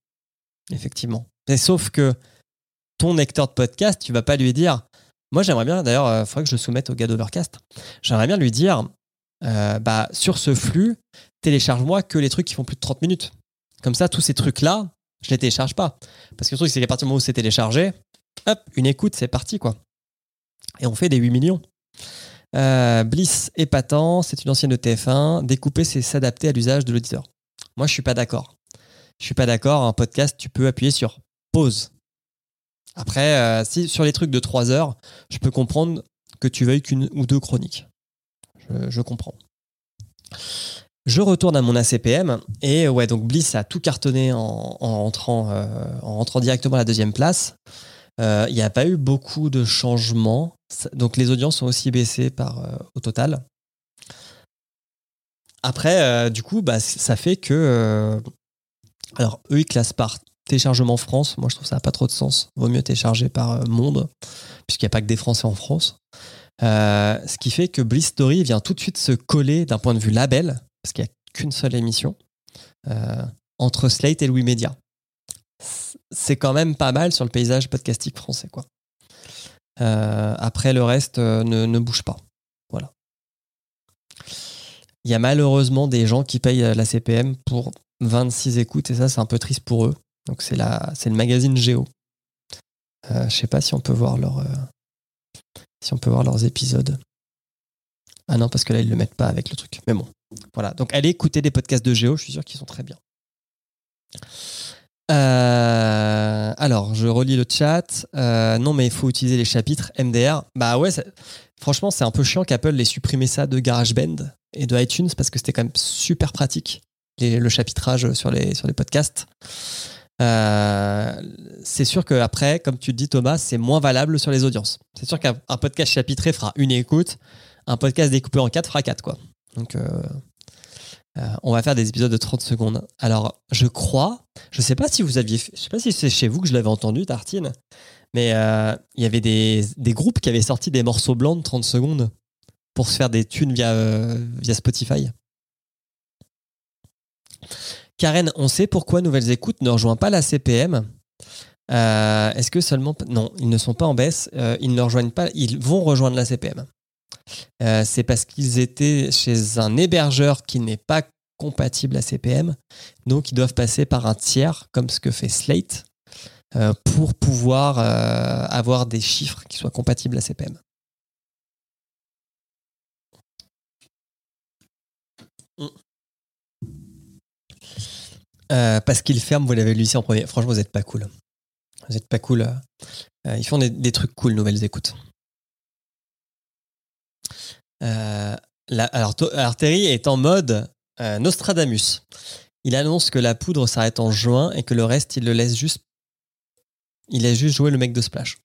Effectivement. Mais sauf que ton lecteur de podcast, tu vas pas lui dire. Moi, j'aimerais bien, d'ailleurs, il euh, faudrait que je le soumette au gars d'Overcast. J'aimerais bien lui dire euh, bah, sur ce flux, télécharge-moi que les trucs qui font plus de 30 minutes. Comme ça, tous ces trucs-là, je les télécharge pas. Parce que le truc, c'est qu'à partir du moment où c'est téléchargé, hop, une écoute, c'est parti, quoi. Et on fait des 8 millions. Euh, Bliss épatant, c'est une ancienne de TF1. Découper, c'est s'adapter à l'usage de l'auditeur. Moi, je suis pas d'accord. Je suis pas d'accord. Un podcast, tu peux appuyer sur pause. Après, euh, si sur les trucs de 3 heures, je peux comprendre que tu veuilles qu'une ou deux chroniques. Je, comprends. Je retourne à mon ACPM et ouais, donc Bliss a tout cartonné en, rentrant, euh, en directement à la deuxième place. Euh, il n'y a pas eu beaucoup de changements. Donc les audiences ont aussi baissé par, au total. après, du coup, bah, ça fait que. alors, eux, ils classent par téléchargement France. Moi, je trouve ça n'a pas trop de sens. Vaut mieux télécharger par monde, puisqu'il n'y a pas que des Français en France. ce qui fait que Bliss Story vient tout de suite se coller d'un point de vue label, parce qu'il n'y a qu'une seule émission, entre Slate et Louis Media c'est quand même pas mal sur le paysage podcastique français. Quoi. Euh, après, le reste euh, ne, bouge pas. Voilà. Il y a malheureusement des gens qui payent la CPM pour 26 écoutes et ça, c'est un peu triste pour eux. Donc, c'est, le magazine Géo. Euh, je sais pas si on peut voir leur, si on peut voir leurs épisodes. Ah non, parce que là, ils le mettent pas avec le truc. Mais bon, voilà. Donc, allez écouter des podcasts de Géo. Je suis sûr qu'ils sont très bien. Euh, alors, je relis le chat. Euh, non, mais il faut utiliser les chapitres MDR. Bah ouais, franchement, c'est un peu chiant qu'Apple ait supprimé ça de GarageBand et de iTunes parce que c'était quand même super pratique, le chapitrage sur les, sur les podcasts. Euh, c'est sûr qu'après, comme tu dis, Thomas, c'est moins valable sur les audiences. C'est sûr qu'un podcast chapitré fera une écoute, un podcast découpé en quatre fera quatre, quoi. Donc, euh, on va faire des épisodes de 30 secondes. Alors, je crois, je sais pas si vous aviez, je sais pas si c'est chez vous que je l'avais entendu, Tartine, mais euh, il y avait des, groupes qui avaient sorti des morceaux blancs de 30 secondes pour se faire des thunes via, euh, via Spotify. Karen, on sait pourquoi Nouvelles Écoutes ne rejoint pas la CPM. Est-ce que seulement. Non, ils ne sont pas en baisse. ils ne rejoignent pas. Ils vont rejoindre la CPM. Euh, c'est parce qu'ils étaient chez un hébergeur qui n'est pas compatible à CPM. Donc, ils doivent passer par un tiers, comme ce que fait Slate, euh, pour pouvoir euh, avoir des chiffres qui soient compatibles à CPM. Parce qu'ils ferment, vous l'avez lu ici en premier. Franchement, vous n'êtes pas cool. Vous n'êtes pas cool. ils font des, trucs cool, nouvelles écoutes. Euh, alors, Terry est en mode euh, Nostradamus. Il annonce que la poudre s'arrête en juin et que le reste, il le laisse juste. Il laisse juste jouer le mec de Splash.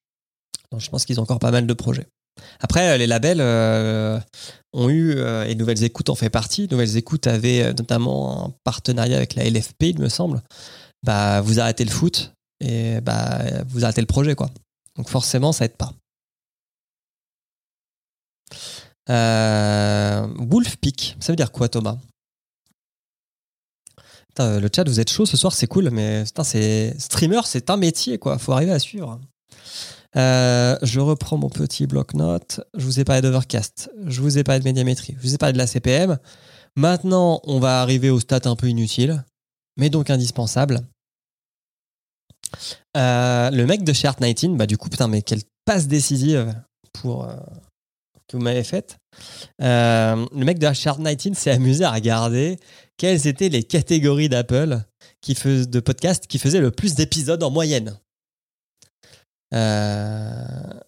Donc, je pense qu'ils ont encore pas mal de projets. Après, euh, les labels ont eu, et Nouvelles Écoutes en fait partie. Nouvelles Écoutes avait notamment un partenariat avec la LFP, il me semble. Bah, vous arrêtez le foot et bah, vous arrêtez le projet, quoi. Donc forcément, ça aide pas. Euh, Wolf ça veut dire quoi, Thomas? Euh, Le chat, vous êtes chaud ce soir, c'est cool, mais streamer, c'est un métier, quoi. Faut arriver à suivre. Euh, je reprends mon petit bloc-notes. Je vous ai parlé d'Overcast, je vous ai parlé de médiamétrie, je vous ai parlé de la CPM. Maintenant, on va arriver au stats un peu inutile, mais donc indispensable. le mec de Shart 19, bah du coup, putain, mais quelle passe décisive pour, que vous m'avez faite, euh, le mec de Shard 19 s'est amusé à regarder quelles étaient les catégories d'Apple de podcasts qui faisaient le plus d'épisodes en moyenne. Euh,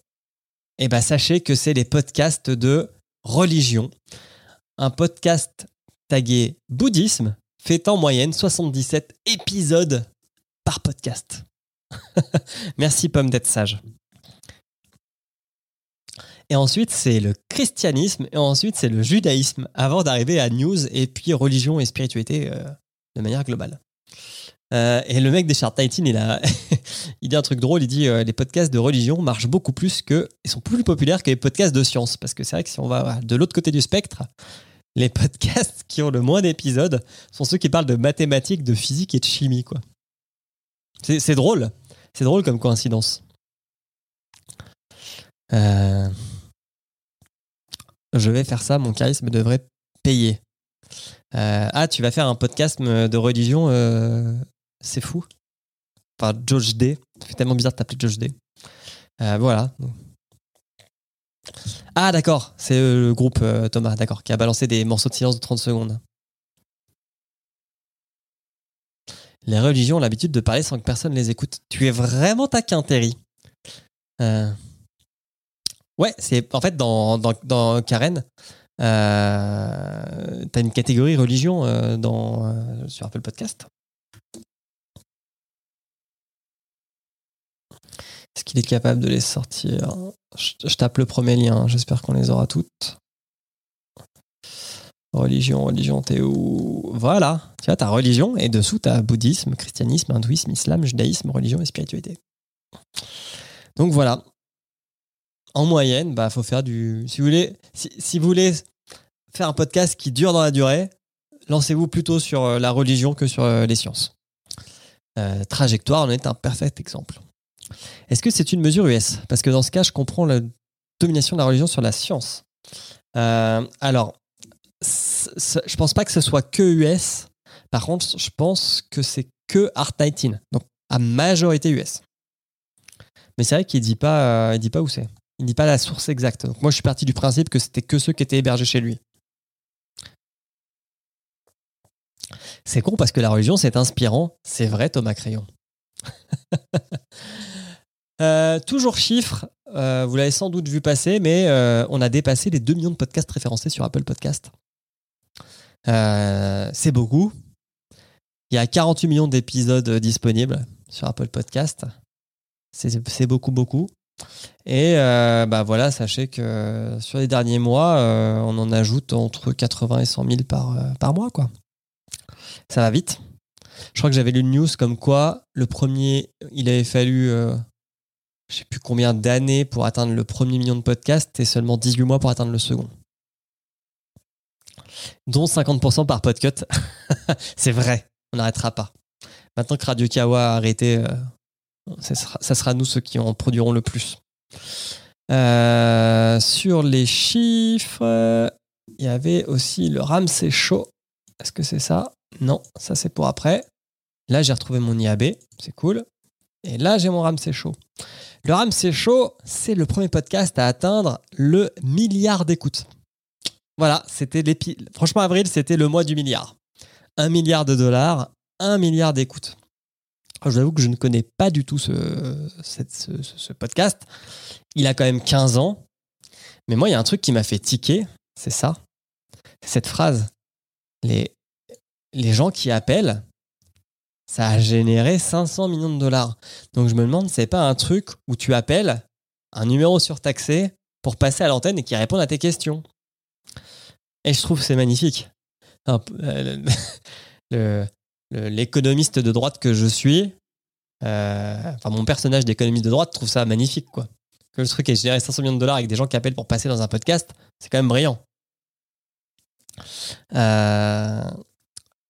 et ben sachez que c'est les podcasts de religion. Un podcast tagué bouddhisme fait en moyenne 77 épisodes par podcast. Merci Pomme d'être sage. Et ensuite, c'est le christianisme. Et ensuite, c'est le judaïsme. Avant d'arriver à news et puis religion et spiritualité euh, de manière globale. Euh, et le mec des Chart il, a il dit un truc drôle. Il dit euh, les podcasts de religion marchent beaucoup plus que. Ils sont plus populaires que les podcasts de science. Parce que c'est vrai que si on va de l'autre côté du spectre, les podcasts qui ont le moins d'épisodes sont ceux qui parlent de mathématiques, de physique et de chimie. quoi. C'est drôle. C'est drôle comme coïncidence. Euh je vais faire ça, mon charisme devrait payer. Ah, tu vas faire un podcast de religion, c'est fou. Enfin, George D. Ça fait tellement bizarre de t'appeler George D. Euh, voilà. Ah, d'accord, c'est le groupe Thomas, d'accord, qui a balancé des morceaux de silence de 30 secondes. Les religions ont l'habitude de parler sans que personne les écoute. Tu es vraiment taquin, Terry. Euh, Ouais, c'est en fait dans, Karen, euh, tu as une catégorie religion euh, euh, sur Apple Podcast. Est-ce qu'il est capable de les sortir je, tape le premier lien, j'espère qu'on les aura toutes. Religion, religion, t'es où Voilà. Tu vois, t'as religion et dessous, t'as bouddhisme, christianisme, hindouisme, islam, judaïsme, religion et spiritualité. Donc voilà. En moyenne, bah, faut faire du. Si vous voulez, si, vous voulez faire un podcast qui dure dans la durée, lancez-vous plutôt sur euh, la religion que sur euh, les sciences. Euh, trajectoire en est un parfait exemple. Est-ce que c'est une mesure US Parce que dans ce cas, je comprends la domination de la religion sur la science. alors, je pense pas que ce soit que US. Par contre, je pense que c'est que Art 19. Donc, à majorité US. Mais c'est vrai qu'il dit pas, il dit pas où c'est. Il dit pas la source exacte. Donc moi, je suis parti du principe que c'était que ceux qui étaient hébergés chez lui. C'est con parce que la religion, c'est inspirant. C'est vrai, Thomas Crayon. Euh, toujours chiffre, euh, vous l'avez sans doute vu passer, mais euh, on a dépassé les 2 millions de podcasts référencés sur Apple Podcast. c'est beaucoup. Il y a 48 millions d'épisodes disponibles sur Apple Podcast. C'est beaucoup, beaucoup. Et bah voilà, sachez que sur les derniers mois, on en ajoute entre 80 et 100 000 par, par mois. quoi. Ça va vite. Je crois que j'avais lu une news comme quoi le premier, il avait fallu, je sais plus combien d'années pour atteindre le premier million de podcasts et seulement 18 mois pour atteindre le second. Dont 50% par podcut. C'est vrai, on n'arrêtera pas. Maintenant que Radio Kawa a arrêté, euh, ça, sera, nous ceux qui en produiront le plus. Euh, sur les chiffres, il y avait aussi le Ramsey Show. Est-ce que c'est ça? Non, ça c'est pour après. Là, j'ai retrouvé mon IAB, c'est cool. Et là, j'ai mon Ramsey Show. Le Ramsey Show, c'est le premier podcast à atteindre le milliard d'écoutes. Voilà, c'était l'épi... Franchement, avril, c'était le mois du milliard. Un milliard de dollars, un milliard d'écoutes. Je vous avoue que je ne connais pas du tout ce, podcast. Il a quand même 15 ans. Mais moi, il y a un truc qui m'a fait tiquer, c'est ça. C'est cette phrase. Les gens qui appellent, ça a généré 500 millions de dollars. Donc je me demande, c'est pas un truc où tu appelles un numéro surtaxé pour passer à l'antenne et qui répond à tes questions. Et je trouve c'est magnifique. Euh, l'économiste de droite que je suis, euh, enfin mon personnage d'économiste de droite trouve ça magnifique quoi. Que le truc ait généré 500 millions de dollars avec des gens qui appellent pour passer dans un podcast, c'est quand même brillant. Euh,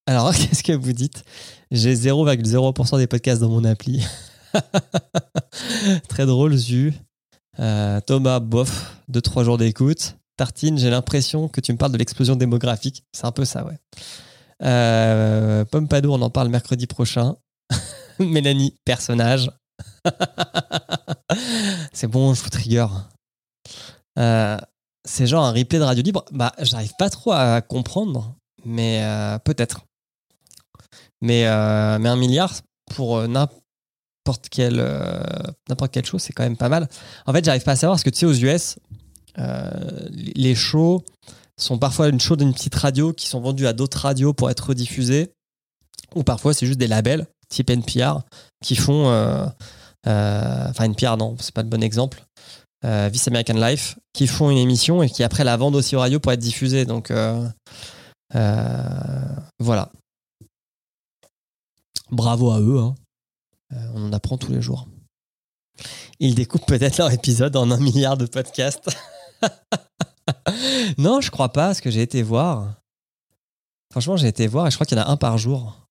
alors, qu'est-ce que vous dites? J'ai 0,0% des podcasts dans mon appli. Très drôle, Zu. Euh, Thomas, bof, 2-3 jours d'écoute. Tartine, j'ai l'impression que tu me parles de l'explosion démographique. C'est un peu ça, ouais. Euh, Pompadour, on en parle mercredi prochain. Mélanie, personnage. c'est bon, je vous trigger. Euh, c'est genre un replay de radio libre. Bah, j'arrive pas trop à comprendre, mais peut-être. Mais, euh, mais un milliard pour euh, n'importe quelle, euh, n'importe quelle chose, c'est quand même pas mal. En fait, j'arrive pas à savoir parce que tu sais, aux US, les shows sont parfois une show d'une petite radio qui sont vendus à d'autres radios pour être rediffusés. Ou parfois, c'est juste des labels type NPR qui font. Enfin, NPR, non, c'est pas le bon exemple. Vice American Life, qui font une émission et qui après la vendent aussi aux radios pour être diffusée. Donc voilà. Bravo à eux. Hein. Euh, on en apprend tous les jours. Ils découpent peut-être leur épisode en un milliard de podcasts. non, je crois pas, parce que j'ai été voir. Franchement, j'ai été voir et je crois qu'il y en a un par jour.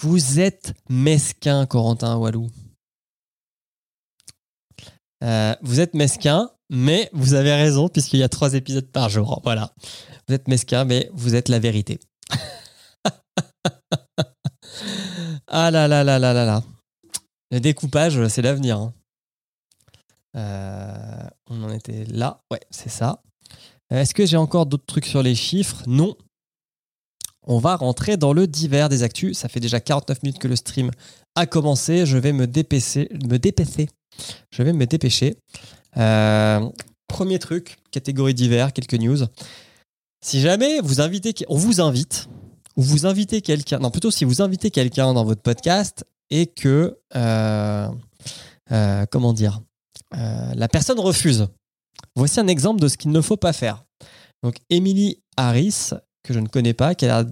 Vous êtes mesquin, Corentin Walou. Euh, vous êtes mesquin, mais vous avez raison, puisqu'il y a trois épisodes par jour. Voilà. Vous êtes mesquin, mais vous êtes la vérité. ah là là là là là là. Le découpage, c'est l'avenir. Hein. Euh, on en était là. Ouais, c'est ça. Euh, est-ce que j'ai encore d'autres trucs sur les chiffres? Non. On va rentrer dans le divers des actus. Ça fait déjà 49 minutes que le stream a commencé. Je vais me dépêcher. Me dépêcher. Je vais me dépêcher. Euh, premier truc, catégorie divers, quelques news. Si jamais vous invitez, on vous invite, ou vous invitez quelqu'un, non plutôt si vous invitez quelqu'un dans votre podcast et que, euh, euh, comment dire, la personne refuse. Voici un exemple de ce qu'il ne faut pas faire. Donc, Emily Harris, que je ne connais pas, qui a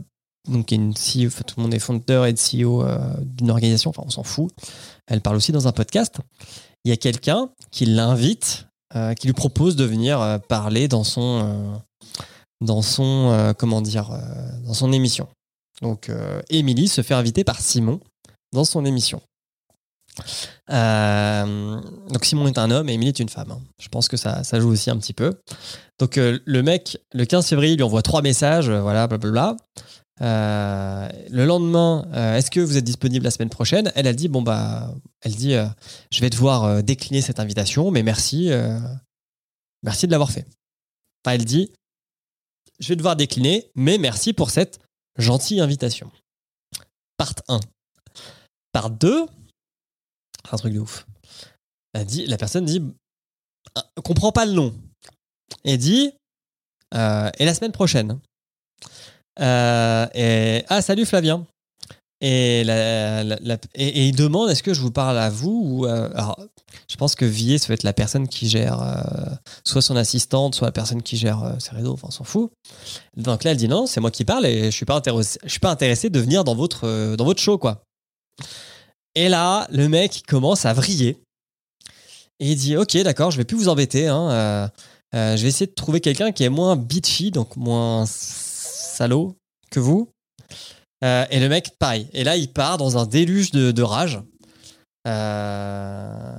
donc une CEO, tout le monde est fondateur et CEO d'une organisation, enfin on s'en fout. Elle parle aussi dans un podcast. Il y a quelqu'un qui l'invite, euh, qui lui propose de venir euh, parler dans son, émission. Donc Émilie se fait inviter par Simon dans son émission. donc Simon est un homme et Émilie est une femme. Hein. Je pense que ça, ça joue aussi un petit peu. Donc le mec, le 15 février, lui envoie trois messages, voilà, blablabla. Euh, le lendemain, euh, est-ce que vous êtes disponible la semaine prochaine? Elle a dit bon bah, elle dit, euh, je vais devoir décliner cette invitation, mais merci, merci de l'avoir fait. Enfin, elle dit, je vais devoir décliner, mais merci pour cette gentille invitation. Part 1. Part 2, un truc de ouf. Dit, la personne dit, comprend pas le nom. Et dit, et la semaine prochaine. Euh, et, ah, salut Flavien. Et, il demande est-ce que je vous parle à vous ou alors, je pense que Vier, ça va être la personne qui gère euh, soit son assistante, soit la personne qui gère euh, ses réseaux, enfin on s'en fout. Donc là, elle dit non, c'est moi qui parle et je suis suis pas intéressé de venir dans votre, dans votre show, quoi. Et là, le mec commence à vriller. Et il dit ok, d'accord, je vais plus vous embêter. Hein, je vais essayer de trouver quelqu'un qui est moins bitchy, donc moins salaud que vous. Euh, et le mec, pareil. Et là, il part dans un déluge de, rage. Euh,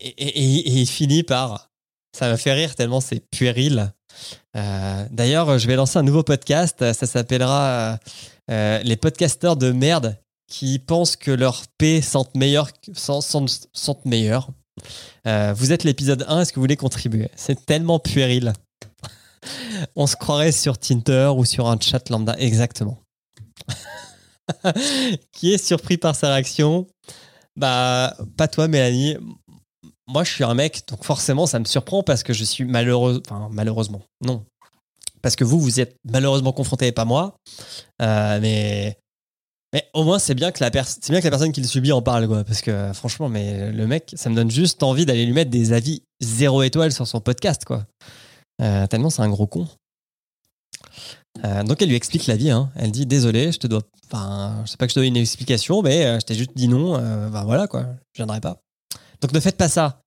et, il finit par. Ça m'a fait rire tellement c'est puéril. Euh, d'ailleurs, je vais lancer un nouveau podcast. Ça s'appellera Les podcasteurs de merde qui pensent que leur P sentent meilleur. Meilleur. vous êtes l'épisode 1, est-ce que vous voulez contribuer? C'est tellement puéril on se croirait sur Tinder ou sur un chat lambda. Exactement. Qui est surpris par sa réaction? Bah, pas toi, Mélanie. Moi, je suis un mec, donc forcément, ça me surprend parce que je suis malheureux. Enfin, malheureusement, non. Parce que vous, vous êtes malheureusement confronté et pas moi. Euh, mais mais au moins, c'est bien, que la bien que la personne qui le subit en parle, quoi. Parce que franchement, mais le mec, ça me donne juste envie d'aller lui mettre des avis zéro étoile sur son podcast, quoi. Euh, tellement c'est un gros con. Euh, donc elle lui explique la vie. Hein. Elle dit désolé, je te dois. Enfin, je sais pas que je te dois une explication, mais euh, je t'ai juste dit non. ben voilà quoi, je viendrai pas. Donc ne faites pas ça.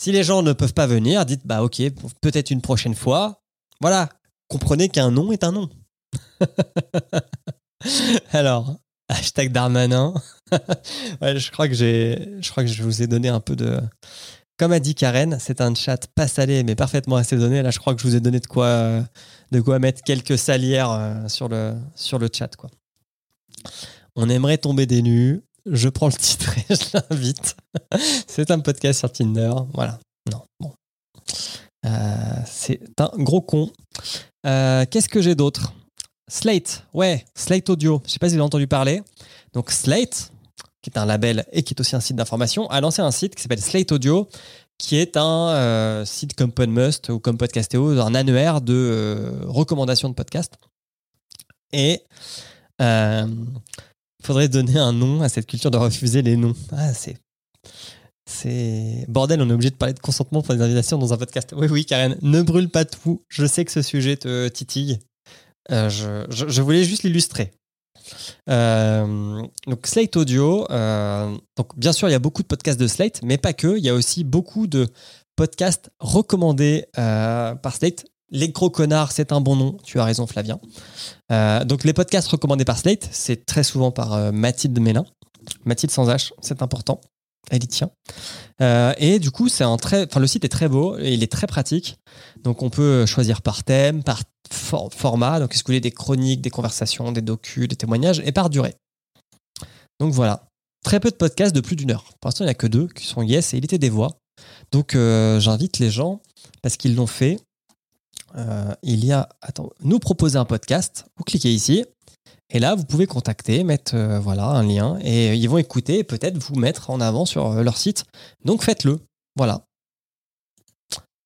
Si les gens ne peuvent pas venir, dites bah ok, peut-être une prochaine fois. Voilà, comprenez qu'un nom est un nom. Alors, hashtag Darmanin. ouais, je crois que j'ai, je crois que je vous ai donné un peu de, comme a dit Karen, c'est un chat pas salé mais parfaitement assaisonné. Là, je crois que je vous ai donné de quoi, euh, de quoi mettre quelques salières euh, sur le, chat. Quoi. On aimerait tomber des nues. Je prends le titre et je l'invite. c'est un podcast sur Tinder. Voilà. Non. Euh, c'est un gros con. Qu'est-ce que j'ai d'autre? Slate. Ouais, Slate Audio. Je sais pas si vous avez entendu parler. Donc, Slate, qui est un label et qui est aussi un site d'information, a lancé un site qui s'appelle Slate Audio, qui est un euh, site comme Podmust ou comme Podcastéo, un annuaire de euh, recommandations de podcasts. Et il euh, faudrait donner un nom à cette culture de refuser les noms. Ah, c'est. C'est. Bordel, on est obligé de parler de consentement pour les invitations dans un podcast. Oui, oui, Karen, ne brûle pas tout. Je sais que ce sujet te titille. je, voulais juste l'illustrer. Euh, donc Slate Audio, euh, bien sûr il y a beaucoup de podcasts de Slate, mais pas que. Il y a aussi beaucoup de podcasts recommandés euh, par Slate. Les gros connards, c'est un bon nom. Tu as raison, Flavien. donc les podcasts recommandés par Slate, c'est très souvent par Mathilde Mélin. Mathilde sans H, c'est important. Elle y tient. et du coup, c'est un le site est très beau et il est très pratique. Donc on peut choisir par thème, par format. Donc, est-ce que vous voulez des chroniques, des conversations, des docus, des témoignages et par durée. Donc voilà. Très peu de podcasts de plus d'une heure. Pour l'instant, il n'y a que deux qui sont Yes et Il était des voix. Donc euh, j'invite les gens, parce qu'ils l'ont fait. Euh, il y a, attends, nous proposer un podcast. Vous cliquez ici. Et là, vous pouvez contacter, mettre euh, voilà un lien et ils vont écouter et peut-être vous mettre en avant sur leur site. Donc faites-le. Voilà.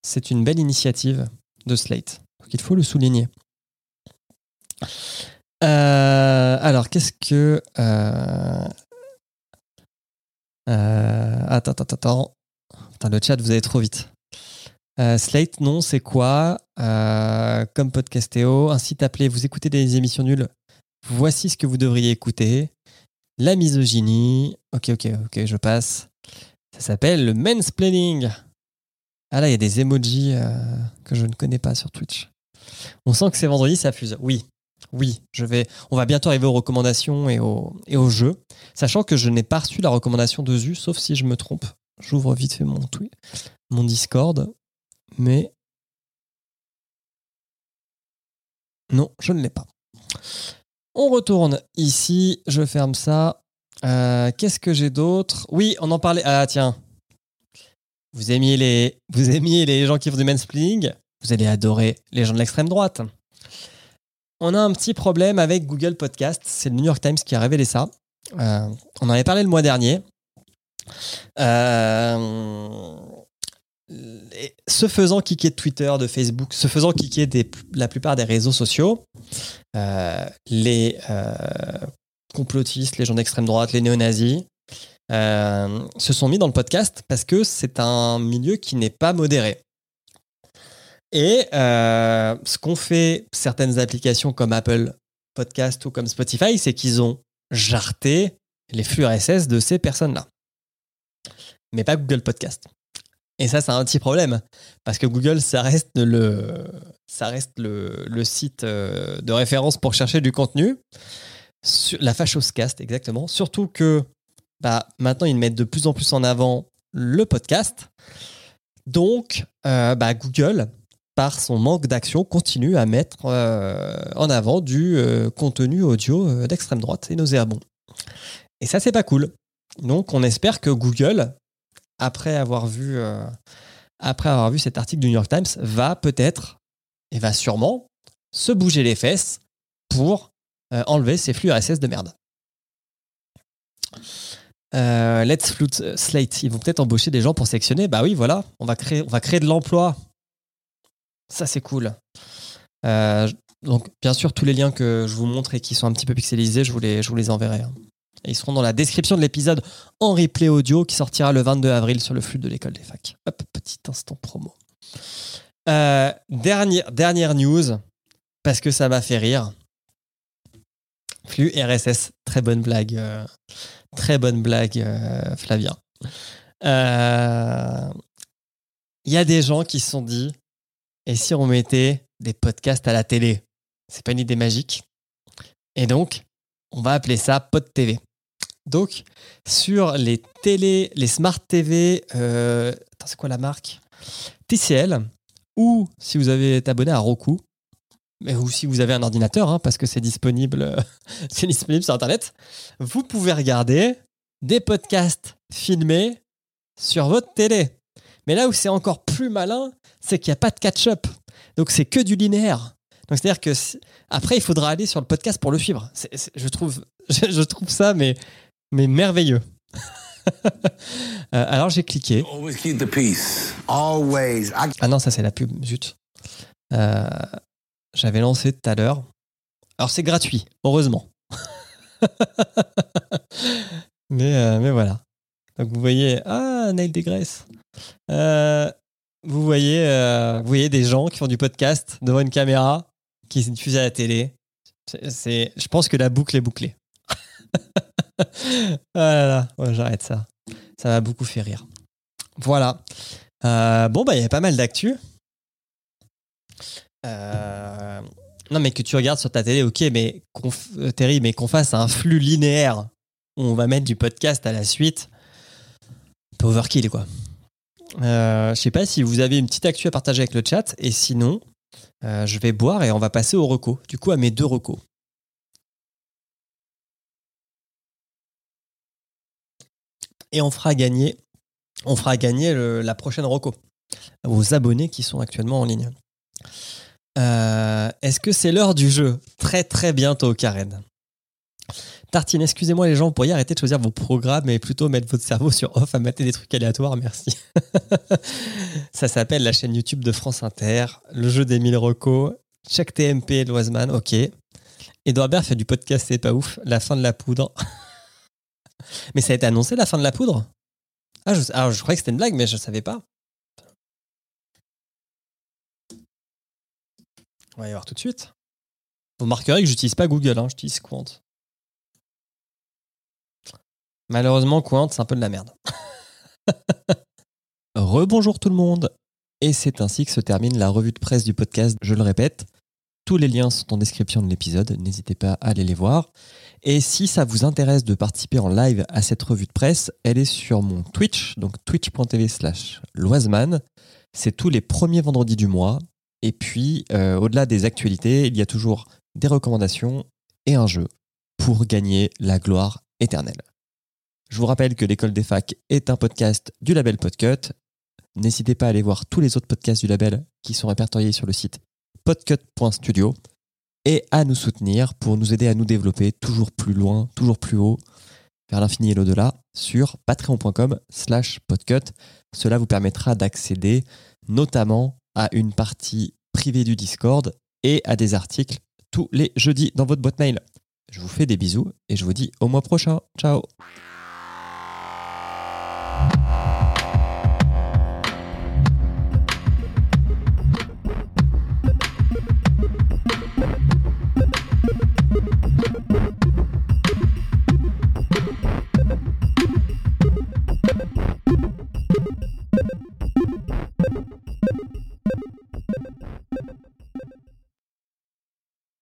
C'est une belle initiative de Slate. Donc il faut le souligner. Euh, alors, qu'est-ce que. Euh, euh, attends, attends, attends. le chat, vous allez trop vite. Euh, Slate, non, c'est quoi? Euh, Comme Podcastéo, un site appelé Vous écoutez des émissions nulles. Voici ce que vous devriez écouter. La misogynie. Ok, ok, ok, je passe. Ça s'appelle le mansplaining. Ah là, il y a des emojis euh, que je ne connais pas sur Twitch. On sent que c'est vendredi, ça fuse. Oui, oui, je vais. On va bientôt arriver aux recommandations et aux, et jeux. Sachant que je n'ai pas reçu la recommandation de Zu, sauf si je me trompe. J'ouvre vite fait mon mon Discord, mais non, je ne l'ai pas. On retourne ici, je ferme ça. Euh, Qu'est-ce que j'ai d'autre? Oui, on en parlait. Ah tiens, vous aimiez les, gens qui font du mansplaining, vous allez adorer les gens de l'extrême droite. On a un petit problème avec Google Podcast. C'est le New York Times qui a révélé ça. Euh, on en avait parlé le mois dernier. Euh, se faisant kicker de Twitter, de Facebook, se faisant kicker la plupart des réseaux sociaux, euh, les euh, complotistes, les gens d'extrême droite, les néo-nazis, euh, se sont mis dans le podcast parce que c'est un milieu qui n'est pas modéré. Et euh, ce qu'ont fait certaines applications comme Apple Podcast ou comme Spotify, c'est qu'ils ont jarté les flux RSS de ces personnes-là. Mais pas Google Podcast. Et ça, c'est un petit problème. Parce que Google, ça reste le, ça reste le, le site euh, de référence pour chercher du contenu. Sur la Fachoscast, exactement. Surtout que bah, maintenant, ils mettent de plus en plus en avant le podcast. Donc, euh, bah, Google, par son manque d'action, continue à mettre euh, en avant du contenu audio d'extrême droite et nauséabond. Et ça, c'est pas cool. Donc, on espère que Google, après avoir vu, euh, après avoir vu cet article du New York Times, va peut-être et va sûrement se bouger les fesses pour euh, enlever ces flux RSS de merde. Euh, Let's euh, Slate, ils vont peut-être embaucher des gens pour sélectionner. Bah oui, voilà, on va créer, on va créer de l'emploi. Ça, c'est cool. Donc, bien sûr, tous les liens que je vous montre et qui sont un petit peu pixelisés, je vous les, je vous les enverrai. hein. Ils seront dans la description de l'épisode en replay audio qui sortira le 22 avril sur le flux de l'école des facs. Hop, petit instant promo. Euh, dernière, dernière news, parce que ça m'a fait rire. Flux RSS, très bonne blague. euh, très bonne blague, euh, Flavien. Il y a des gens qui se sont dit, et si on mettait des podcasts à la télé? C'est pas une idée magique. Et donc, on va appeler ça Pod TV. Donc, sur les télé, les smart TV, euh, c'est quoi la marque? TCL, ou si vous avez été abonné à Roku, mais ou si vous avez un ordinateur, hein, parce que c'est disponible, disponible sur Internet, vous pouvez regarder des podcasts filmés sur votre télé. Mais là où c'est encore plus malin, c'est qu'il n'y a pas de catch-up. Donc c'est que du linéaire. Donc c'est-à-dire que après il faudra aller sur le podcast pour le suivre. Je trouve, je trouve ça mais mais merveilleux. Euh, alors j'ai cliqué. Always keep the peace. Always. I Ah non, ça c'est la pub, zut. Euh, J'avais lancé tout à l'heure. Alors c'est gratuit, heureusement. mais, euh, mais voilà. Donc vous voyez, ah, Neil deGrasse. Euh, vous, voyez, vous voyez des gens qui font du podcast devant une caméra, qui se diffusent à la télé. C'est, je pense que la boucle est bouclée. ah j'arrête ça. Ça m'a beaucoup fait rire. Voilà. Euh, bon, bah, il y avait pas mal d'actu. Euh, Non, mais que tu regardes sur ta télé, ok, mais euh, Terry, mais qu'on fasse un flux linéaire où on va mettre du podcast à la suite, un peu overkill, quoi. Je sais pas si vous avez une petite actu à partager avec le chat, et sinon, je vais boire et on va passer au reco. Du coup, à mes deux recos. Et on fera gagner, la prochaine reco aux abonnés qui sont actuellement en ligne. Euh, Est-ce que c'est l'heure du jeu? Très très bientôt, Karen. Tartine, excusez-moi les gens, vous pourriez arrêter de choisir vos programmes et plutôt mettre votre cerveau sur off à mater des trucs aléatoires, merci. Ça s'appelle la chaîne YouTube de France Inter, le jeu des 1000 recos, Check TMP, Loiseman, ok. Edouard Baird fait du podcast, c'est pas ouf, la fin de la poudre. Mais ça a été annoncé la fin de la poudre? Ah, ah je, croyais que c'était une blague, mais je savais pas. On va y voir tout de suite. Vous remarquerez que j'utilise pas Google, hein, j'utilise Quant. Malheureusement, Quant, c'est un peu de la merde. Rebonjour tout le monde. Et c'est ainsi que se termine la revue de presse du podcast, je le répète. Tous les liens sont en description de l'épisode, n'hésitez pas à aller les voir. Et si ça vous intéresse de participer en live à cette revue de presse, elle est sur mon Twitch, donc twitch.tv slash loiseman. C'est tous les premiers vendredis du mois. Et puis, euh, au-delà des actualités, il y a toujours des recommandations et un jeu pour gagner la gloire éternelle. Je vous rappelle que l'école des facs est un podcast du label Podcut. N'hésitez pas à aller voir tous les autres podcasts du label qui sont répertoriés sur le site podcut.studio et à nous soutenir pour nous aider à nous développer toujours plus loin, toujours plus haut, vers l'infini et l'au-delà sur patreon.com slash podcut. Cela vous permettra d'accéder notamment à une partie privée du Discord et à des articles tous les jeudis dans votre boîte mail. Je vous fais des bisous et je vous dis au mois prochain. Ciao